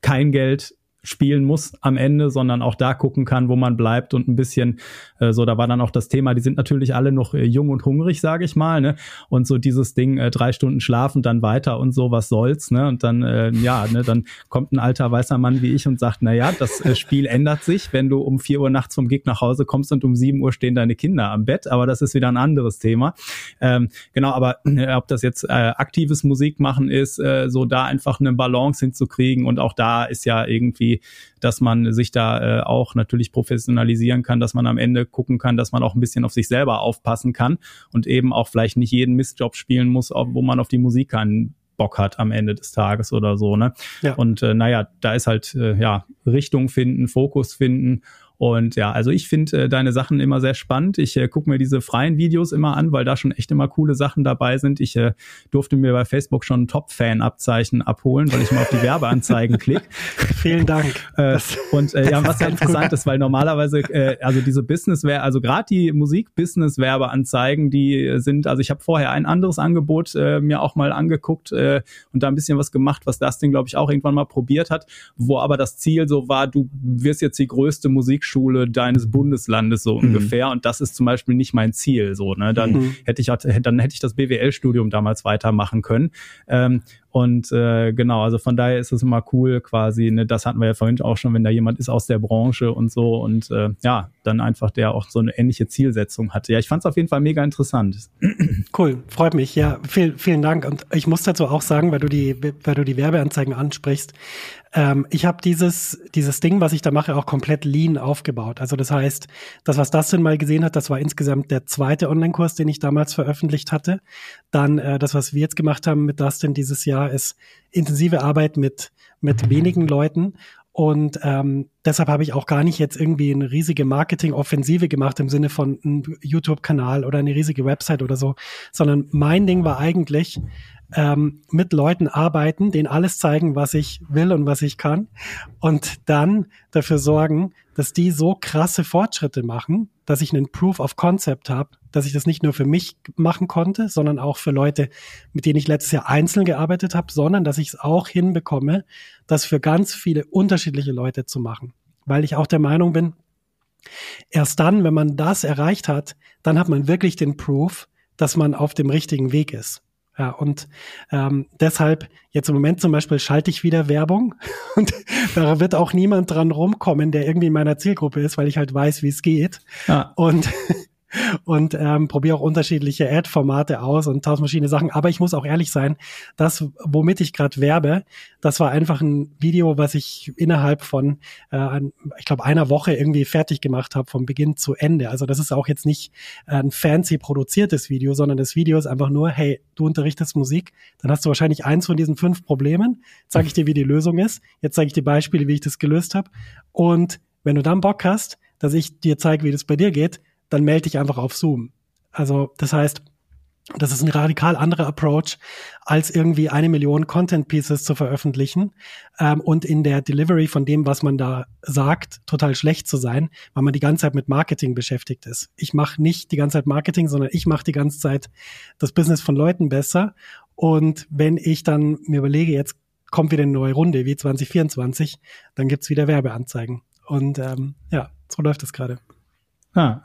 kein Geld spielen muss am Ende, sondern auch da gucken kann, wo man bleibt und ein bisschen äh, so, da war dann auch das Thema, die sind natürlich alle noch äh, jung und hungrig, sage ich mal, ne? Und so dieses Ding, äh, drei Stunden schlafen, dann weiter und so, was soll's, ne? Und dann, äh, ja, ne, dann kommt ein alter weißer Mann wie ich und sagt, na ja, das äh, Spiel ändert sich, wenn du um vier Uhr nachts vom Gig nach Hause kommst und um sieben Uhr stehen deine Kinder am Bett, aber das ist wieder ein anderes Thema. Ähm, genau, aber äh, ob das jetzt äh, aktives Musikmachen ist, äh, so da einfach eine Balance hinzukriegen und auch da ist ja irgendwie dass man sich da äh, auch natürlich professionalisieren kann, dass man am Ende gucken kann, dass man auch ein bisschen auf sich selber aufpassen kann und eben auch vielleicht nicht jeden Mistjob spielen muss, wo man auf die Musik keinen Bock hat am Ende des Tages oder so, ne? Ja. Und äh, naja, da ist halt äh, ja Richtung finden, Fokus finden und ja, also ich finde äh, deine Sachen immer sehr spannend. Ich äh, gucke mir diese freien Videos immer an, weil da schon echt immer coole Sachen dabei sind. Ich äh, durfte mir bei Facebook schon ein Top-Fan-Abzeichen abholen, weil ich mal auf die Werbeanzeigen klicke. Vielen Dank. äh, und äh, ja, was ja interessant ist, weil normalerweise, äh, also diese Business, also gerade die Musik-Business-Werbeanzeigen, die sind, also ich habe vorher ein anderes Angebot äh, mir auch mal angeguckt äh, und da ein bisschen was gemacht, was das Ding, glaube ich, auch irgendwann mal probiert hat, wo aber das Ziel so war, du wirst jetzt die größte Musik Musikschule deines Bundeslandes so mhm. ungefähr. Und das ist zum Beispiel nicht mein Ziel. So, ne? Dann mhm. hätte ich dann hätte ich das BWL-Studium damals weitermachen können. Ähm, und äh, genau, also von daher ist es immer cool quasi, ne, das hatten wir ja vorhin auch schon, wenn da jemand ist aus der Branche und so und äh, ja, dann einfach der auch so eine ähnliche Zielsetzung hatte. Ja, ich fand es auf jeden Fall mega interessant. Cool, freut mich. Ja, vielen, vielen Dank. Und ich muss dazu auch sagen, weil du die, weil du die Werbeanzeigen ansprichst, ähm, ich habe dieses, dieses Ding, was ich da mache, auch komplett lean aufgebaut. Also das heißt, das, was Dustin mal gesehen hat, das war insgesamt der zweite Online-Kurs, den ich damals veröffentlicht hatte. Dann äh, das, was wir jetzt gemacht haben mit Dustin dieses Jahr, ist intensive Arbeit mit, mit wenigen Leuten. Und ähm, deshalb habe ich auch gar nicht jetzt irgendwie eine riesige Marketing-Offensive gemacht im Sinne von einem YouTube-Kanal oder eine riesige Website oder so, sondern mein Ding war eigentlich, ähm, mit Leuten arbeiten, denen alles zeigen, was ich will und was ich kann und dann dafür sorgen, dass die so krasse Fortschritte machen, dass ich einen Proof of Concept habe, dass ich das nicht nur für mich machen konnte, sondern auch für Leute, mit denen ich letztes Jahr einzeln gearbeitet habe, sondern dass ich es auch hinbekomme, das für ganz viele unterschiedliche Leute zu machen. Weil ich auch der Meinung bin, erst dann, wenn man das erreicht hat, dann hat man wirklich den Proof, dass man auf dem richtigen Weg ist. Ja, und ähm, deshalb jetzt im Moment zum Beispiel schalte ich wieder Werbung und da wird auch niemand dran rumkommen, der irgendwie in meiner Zielgruppe ist, weil ich halt weiß, wie es geht. Ja. Und und ähm, probiere auch unterschiedliche Ad-Formate aus und tausend verschiedene Sachen. Aber ich muss auch ehrlich sein, das, womit ich gerade werbe, das war einfach ein Video, was ich innerhalb von, äh, ich glaube, einer Woche irgendwie fertig gemacht habe, vom Beginn zu Ende. Also das ist auch jetzt nicht äh, ein fancy produziertes Video, sondern das Video ist einfach nur, hey, du unterrichtest Musik, dann hast du wahrscheinlich eins von diesen fünf Problemen. Zeige ich dir, wie die Lösung ist. Jetzt zeige ich dir Beispiele, wie ich das gelöst habe. Und wenn du dann Bock hast, dass ich dir zeige, wie das bei dir geht, dann melde dich einfach auf Zoom. Also das heißt, das ist ein radikal anderer Approach, als irgendwie eine Million Content Pieces zu veröffentlichen ähm, und in der Delivery von dem, was man da sagt, total schlecht zu sein, weil man die ganze Zeit mit Marketing beschäftigt ist. Ich mache nicht die ganze Zeit Marketing, sondern ich mache die ganze Zeit das Business von Leuten besser. Und wenn ich dann mir überlege, jetzt kommt wieder eine neue Runde wie 2024, dann gibt's wieder Werbeanzeigen. Und ähm, ja, so läuft es gerade. Ah,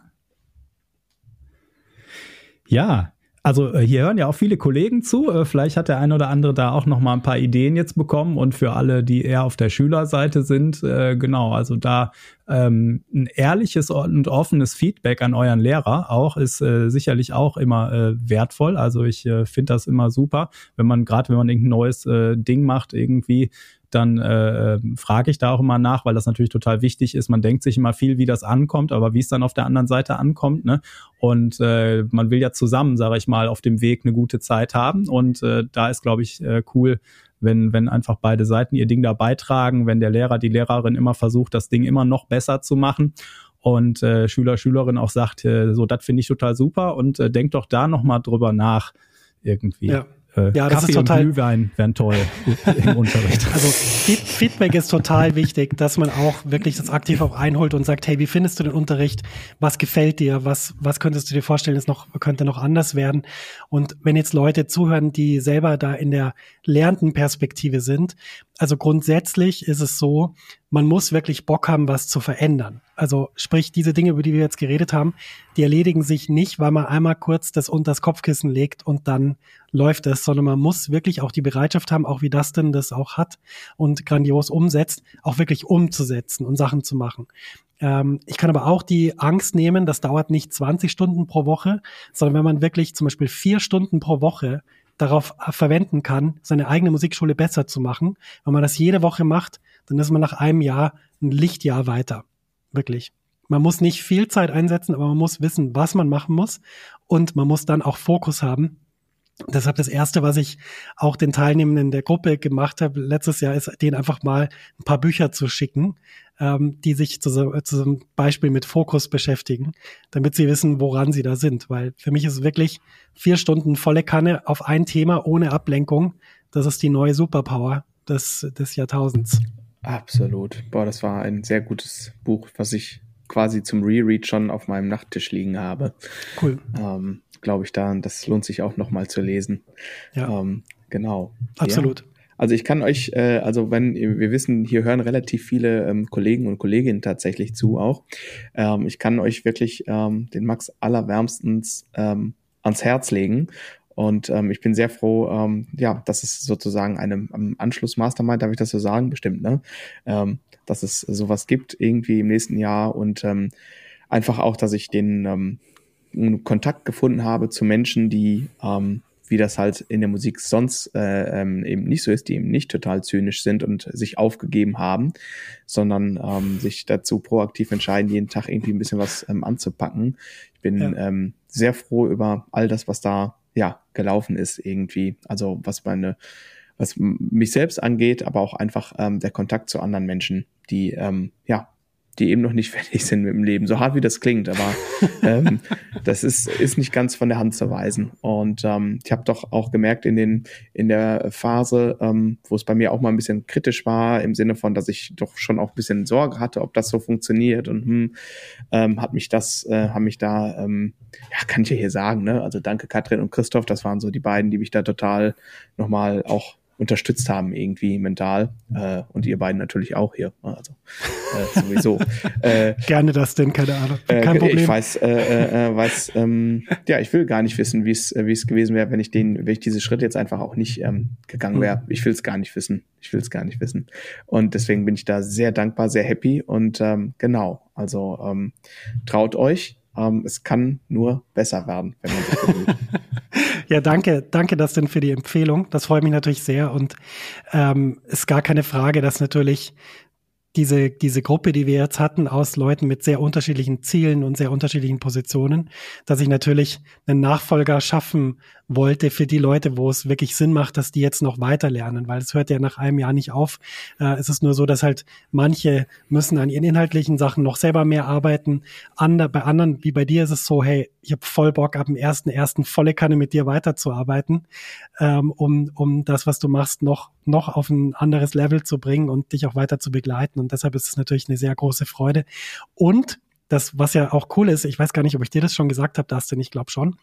ja, also äh, hier hören ja auch viele Kollegen zu. Äh, vielleicht hat der eine oder andere da auch noch mal ein paar Ideen jetzt bekommen. Und für alle, die eher auf der Schülerseite sind, äh, genau, also da ähm, ein ehrliches und offenes Feedback an euren Lehrer auch ist äh, sicherlich auch immer äh, wertvoll. Also ich äh, finde das immer super, wenn man gerade, wenn man irgendein neues äh, Ding macht, irgendwie dann äh, frage ich da auch immer nach, weil das natürlich total wichtig ist. Man denkt sich immer viel, wie das ankommt, aber wie es dann auf der anderen Seite ankommt. Ne? Und äh, man will ja zusammen, sage ich mal, auf dem Weg eine gute Zeit haben. Und äh, da ist, glaube ich, äh, cool, wenn, wenn einfach beide Seiten ihr Ding da beitragen, wenn der Lehrer, die Lehrerin immer versucht, das Ding immer noch besser zu machen und äh, Schüler, Schülerin auch sagt, äh, so, das finde ich total super und äh, denkt doch da nochmal drüber nach irgendwie. Ja. Äh, ja, das Kaffee ist total, und Glühwein wären toll im Unterricht. Also Feedback ist total wichtig, dass man auch wirklich das aktiv auch einholt und sagt, hey, wie findest du den Unterricht? Was gefällt dir? Was, was könntest du dir vorstellen, es noch, könnte noch anders werden? Und wenn jetzt Leute zuhören, die selber da in der lernenden Perspektive sind, also grundsätzlich ist es so, man muss wirklich Bock haben, was zu verändern. Also sprich, diese Dinge, über die wir jetzt geredet haben, die erledigen sich nicht, weil man einmal kurz das unter das Kopfkissen legt und dann läuft es, sondern man muss wirklich auch die Bereitschaft haben, auch wie Dustin das auch hat und grandios umsetzt, auch wirklich umzusetzen und Sachen zu machen. Ähm, ich kann aber auch die Angst nehmen, das dauert nicht 20 Stunden pro Woche, sondern wenn man wirklich zum Beispiel vier Stunden pro Woche darauf verwenden kann, seine eigene Musikschule besser zu machen. Wenn man das jede Woche macht, dann ist man nach einem Jahr ein Lichtjahr weiter. Wirklich. Man muss nicht viel Zeit einsetzen, aber man muss wissen, was man machen muss. Und man muss dann auch Fokus haben. Deshalb das erste, was ich auch den Teilnehmenden der Gruppe gemacht habe letztes Jahr, ist denen einfach mal ein paar Bücher zu schicken, ähm, die sich zu, zum Beispiel mit Fokus beschäftigen, damit sie wissen, woran sie da sind. Weil für mich ist wirklich vier Stunden volle Kanne auf ein Thema ohne Ablenkung. Das ist die neue Superpower des, des Jahrtausends. Absolut. Boah, das war ein sehr gutes Buch, was ich quasi zum Reread schon auf meinem Nachttisch liegen habe. Cool. Ähm, Glaube ich da, das lohnt sich auch nochmal zu lesen. Ja. Ähm, genau. Absolut. Ja. Also ich kann euch, äh, also wenn wir wissen, hier hören relativ viele ähm, Kollegen und Kolleginnen tatsächlich zu auch. Ähm, ich kann euch wirklich ähm, den Max allerwärmstens ähm, ans Herz legen. Und ähm, ich bin sehr froh, ähm, ja, dass es sozusagen eine um, Anschluss-Mastermind, darf ich das so sagen? Bestimmt, ne? Ähm, dass es sowas gibt irgendwie im nächsten Jahr und ähm, einfach auch, dass ich den ähm, Kontakt gefunden habe zu Menschen, die ähm, wie das halt in der Musik sonst äh, ähm, eben nicht so ist, die eben nicht total zynisch sind und sich aufgegeben haben, sondern ähm, sich dazu proaktiv entscheiden, jeden Tag irgendwie ein bisschen was ähm, anzupacken. Ich bin ja. ähm, sehr froh über all das, was da ja gelaufen ist irgendwie. Also was meine, was mich selbst angeht, aber auch einfach ähm, der Kontakt zu anderen Menschen, die ähm, ja die eben noch nicht fertig sind mit dem Leben. So hart wie das klingt, aber ähm, das ist, ist nicht ganz von der Hand zu weisen. Und ähm, ich habe doch auch gemerkt in den in der Phase, ähm, wo es bei mir auch mal ein bisschen kritisch war, im Sinne von, dass ich doch schon auch ein bisschen Sorge hatte, ob das so funktioniert. Und hm, ähm, hat mich das, äh, haben mich da, ähm, ja, kann ich ja hier sagen, ne? Also danke Katrin und Christoph, das waren so die beiden, die mich da total nochmal auch unterstützt haben irgendwie mental äh, und ihr beiden natürlich auch hier ne, also äh, sowieso. Äh, gerne das denn keine Ahnung. äh, kein Problem. ich weiß äh, äh, äh, weiß ähm, ja ich will gar nicht wissen wie es wie es gewesen wäre wenn ich den wenn ich diese Schritte jetzt einfach auch nicht ähm, gegangen wäre. Ich will es gar nicht wissen. Ich will es gar nicht wissen. Und deswegen bin ich da sehr dankbar sehr happy. Und ähm, genau also ähm, traut euch ähm, es kann nur besser werden wenn man sich bemüht Ja, danke, danke das denn für die Empfehlung. Das freut mich natürlich sehr und ähm, ist gar keine Frage, dass natürlich diese, diese Gruppe, die wir jetzt hatten, aus Leuten mit sehr unterschiedlichen Zielen und sehr unterschiedlichen Positionen, dass ich natürlich einen Nachfolger schaffen wollte für die Leute, wo es wirklich Sinn macht, dass die jetzt noch weiter lernen, weil es hört ja nach einem Jahr nicht auf. Äh, es ist nur so, dass halt manche müssen an ihren inhaltlichen Sachen noch selber mehr arbeiten. Ander, bei anderen, wie bei dir, ist es so, hey, ich habe voll Bock, ab dem ersten ersten volle Kanne mit dir weiterzuarbeiten, ähm, um, um das, was du machst, noch, noch auf ein anderes Level zu bringen und dich auch weiter zu begleiten. Und deshalb ist es natürlich eine sehr große Freude. Und das, was ja auch cool ist, ich weiß gar nicht, ob ich dir das schon gesagt habe, Dustin, ich glaube schon.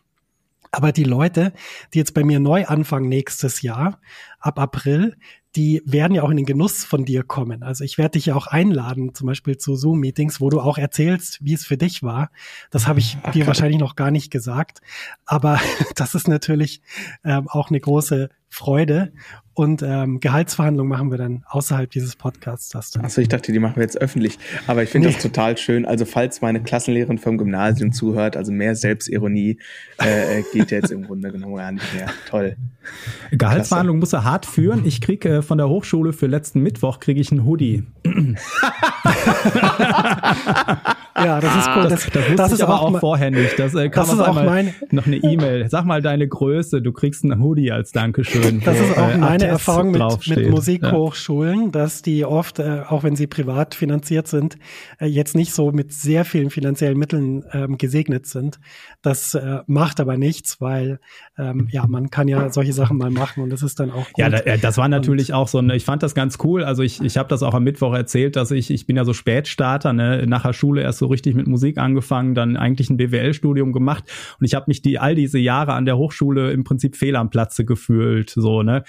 Aber die Leute, die jetzt bei mir neu anfangen nächstes Jahr, ab April, die werden ja auch in den Genuss von dir kommen. Also ich werde dich ja auch einladen, zum Beispiel zu Zoom-Meetings, wo du auch erzählst, wie es für dich war. Das habe ich dir wahrscheinlich noch gar nicht gesagt. Aber das ist natürlich ähm, auch eine große Freude. Und ähm, Gehaltsverhandlungen machen wir dann außerhalb dieses Podcasts. Das Achso, ich dachte, die machen wir jetzt öffentlich. Aber ich finde nee. das total schön. Also falls meine Klassenlehrerin vom Gymnasium zuhört, also mehr Selbstironie äh, geht jetzt im Grunde genommen gar nicht mehr. Toll. Gehaltsverhandlungen muss er hart führen. Ich kriege äh, von der Hochschule für letzten Mittwoch kriege ich einen Hoodie. ja, das ist cool. Das, das, das, das ist aber auch, vorher nicht. Das, äh, das ist auch mein noch eine E-Mail. Sag mal deine Größe. Du kriegst einen Hoodie als Dankeschön. Das ist auch äh, meine Attest Erfahrung mit, mit Musikhochschulen, ja. dass die oft, äh, auch wenn sie privat finanziert sind, äh, jetzt nicht so mit sehr vielen finanziellen Mitteln ähm, gesegnet sind. Das äh, macht aber nichts, weil ähm, ja man kann ja solche Sachen mal machen und das ist dann auch gut. Ja, das war natürlich und, auch so. Ne, ich fand das ganz cool. Also ich, ich habe das auch am Mittwoch erzählt, dass ich ich bin ja so Spätstarter, ne, nach der Schule erst so richtig mit Musik angefangen, dann eigentlich ein BWL-Studium gemacht und ich habe mich die all diese Jahre an der Hochschule im Prinzip fehl am Platze gefühlt, so ne,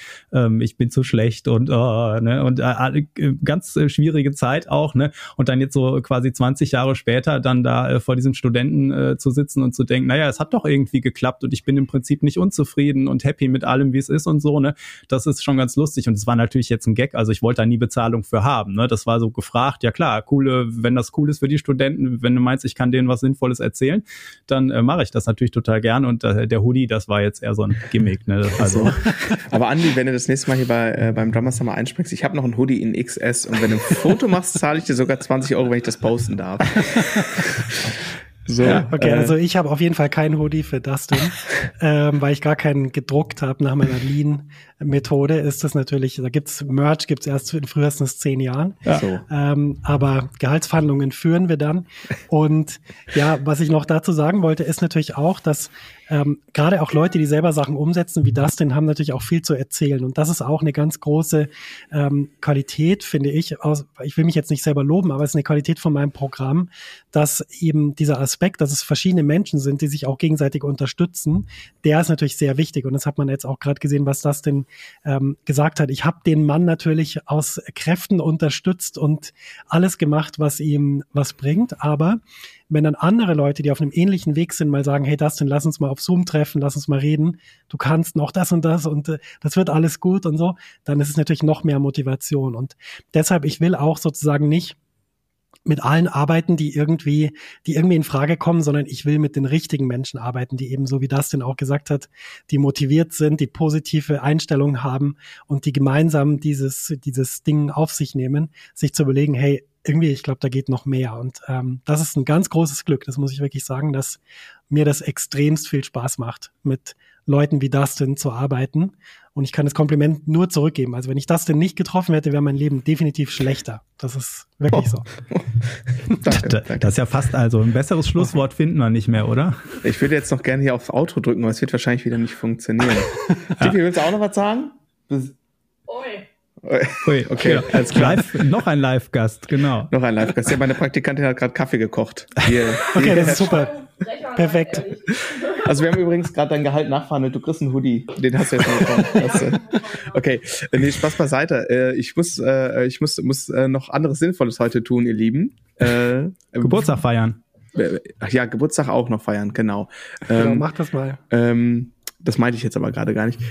ähm, ich bin zu schlecht und uh, ne und äh, ganz äh, schwierige Zeit auch ne und dann jetzt so quasi 20 Jahre später dann da äh, vor diesen Studenten äh, zu sitzen und zu denken, naja, es hat doch irgendwie geklappt und ich bin im Prinzip nicht unzufrieden und happy mit allem, wie es ist und so ne, das ist schon ganz lustig und es war natürlich jetzt ein Gag, also ich wollte da nie Bezahlung für haben, ne, das war so gefragt, ja klar, coole, wenn das cool ist für die Studenten, wenn du meinst, ich kann denen was Sinnvolles erzählen, dann äh, mache ich das natürlich total gern. Und äh, der Hoodie, das war jetzt eher so ein Gimmick. Ne? Also. Aber Andi, wenn du das nächste Mal hier bei, äh, beim Drummer Summer einspringst, ich habe noch ein Hoodie in XS und wenn du ein Foto machst, zahle ich dir sogar 20 Euro, wenn ich das posten darf. So, ja, okay, äh, also ich habe auf jeden Fall kein Hoodie für Dustin, ähm, weil ich gar keinen gedruckt habe nach meiner Lean-Methode. Ist das natürlich, da gibt's Merch, gibt's erst in frühestens zehn Jahren. Ja. So. Ähm, aber Gehaltsverhandlungen führen wir dann. Und ja, was ich noch dazu sagen wollte, ist natürlich auch, dass ähm, gerade auch Leute, die selber Sachen umsetzen wie Dustin, haben natürlich auch viel zu erzählen. Und das ist auch eine ganz große ähm, Qualität, finde ich. Aus, ich will mich jetzt nicht selber loben, aber es ist eine Qualität von meinem Programm, dass eben dieser Aspekt, dass es verschiedene Menschen sind, die sich auch gegenseitig unterstützen, der ist natürlich sehr wichtig. Und das hat man jetzt auch gerade gesehen, was Dustin ähm, gesagt hat. Ich habe den Mann natürlich aus Kräften unterstützt und alles gemacht, was ihm was bringt. Aber wenn dann andere Leute, die auf einem ähnlichen Weg sind, mal sagen, hey Dustin, lass uns mal auf Zoom treffen, lass uns mal reden, du kannst noch das und das und äh, das wird alles gut und so, dann ist es natürlich noch mehr Motivation. Und deshalb, ich will auch sozusagen nicht mit allen arbeiten, die irgendwie, die irgendwie in Frage kommen, sondern ich will mit den richtigen Menschen arbeiten, die eben so wie Dustin auch gesagt hat, die motiviert sind, die positive Einstellungen haben und die gemeinsam dieses, dieses Ding auf sich nehmen, sich zu überlegen, hey, irgendwie, ich glaube, da geht noch mehr. Und ähm, das ist ein ganz großes Glück, das muss ich wirklich sagen, dass mir das extremst viel Spaß macht, mit Leuten wie Dustin zu arbeiten. Und ich kann das Kompliment nur zurückgeben. Also wenn ich Dustin nicht getroffen hätte, wäre mein Leben definitiv schlechter. Das ist wirklich oh. so. danke, danke. Das ist ja fast also ein besseres Schlusswort finden wir nicht mehr, oder? Ich würde jetzt noch gerne hier aufs Auto drücken, aber es wird wahrscheinlich wieder nicht funktionieren. Tiffy, willst du auch noch was sagen? Oi. Ui, okay, ja, als Live, noch ein Live-Gast, genau. Noch ein Live-Gast. Ja, meine Praktikantin hat gerade Kaffee gekocht. Hier, okay, das ist super. Perfekt. Also wir haben übrigens gerade dein Gehalt nachverhandelt. Du kriegst einen Hoodie. Den hast du jetzt noch bekommen. okay, äh, nee, Spaß beiseite. Äh, ich muss, äh, ich muss, muss noch anderes Sinnvolles heute tun, ihr Lieben. Geburtstag feiern. Ach ja, Geburtstag auch noch feiern, genau. Genau, ähm, mach das mal. Ähm, das meinte ich jetzt aber gerade gar nicht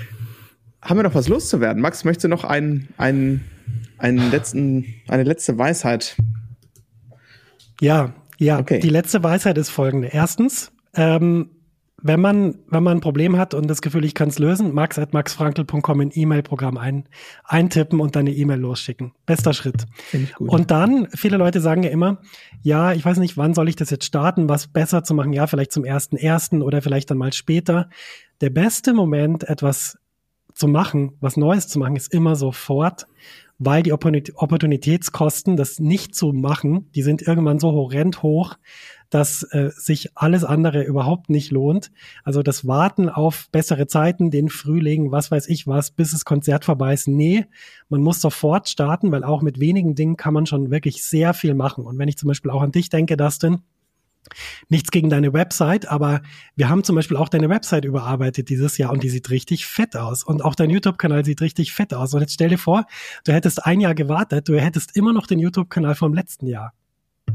haben wir noch was loszuwerden? Max, möchtest du noch einen, einen, einen letzten, eine letzte Weisheit? Ja, ja. Okay. Die letzte Weisheit ist folgende. Erstens, ähm, wenn man, wenn man ein Problem hat und das Gefühl, ich kann es lösen, max at maxfrankel.com in E-Mail-Programm ein, eintippen und dann eine E-Mail losschicken. Bester Schritt. Und dann, viele Leute sagen ja immer, ja, ich weiß nicht, wann soll ich das jetzt starten, was besser zu machen, ja, vielleicht zum ersten ersten oder vielleicht dann mal später. Der beste Moment, etwas zu machen, was Neues zu machen, ist immer sofort, weil die Opportunitätskosten, das nicht zu machen, die sind irgendwann so horrend hoch, dass äh, sich alles andere überhaupt nicht lohnt. Also das Warten auf bessere Zeiten, den Frühling, was weiß ich was, bis das Konzert vorbei ist. Nee, man muss sofort starten, weil auch mit wenigen Dingen kann man schon wirklich sehr viel machen. Und wenn ich zum Beispiel auch an dich denke, Dustin, Nichts gegen deine Website, aber wir haben zum Beispiel auch deine Website überarbeitet dieses Jahr und die sieht richtig fett aus. Und auch dein YouTube-Kanal sieht richtig fett aus. Und jetzt stell dir vor, du hättest ein Jahr gewartet, du hättest immer noch den YouTube-Kanal vom letzten Jahr.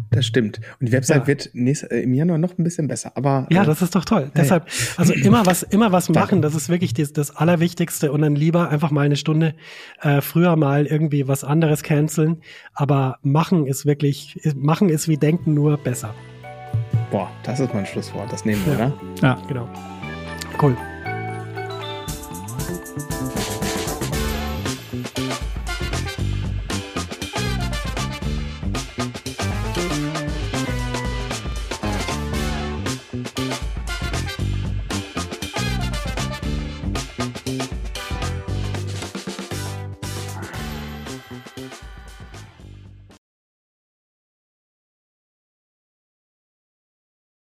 Das stimmt. Und die Website ja. wird nächst, äh, im Januar noch ein bisschen besser. Aber ja, äh, das ist doch toll. Hey. Deshalb, also immer was, immer was machen. Das ist wirklich das, das Allerwichtigste. Und dann lieber einfach mal eine Stunde äh, früher mal irgendwie was anderes canceln. Aber machen ist wirklich, machen ist wie denken nur besser. Boah, das ist mein Schlusswort. Das nehmen wir, ja. oder? Ja, genau. Cool.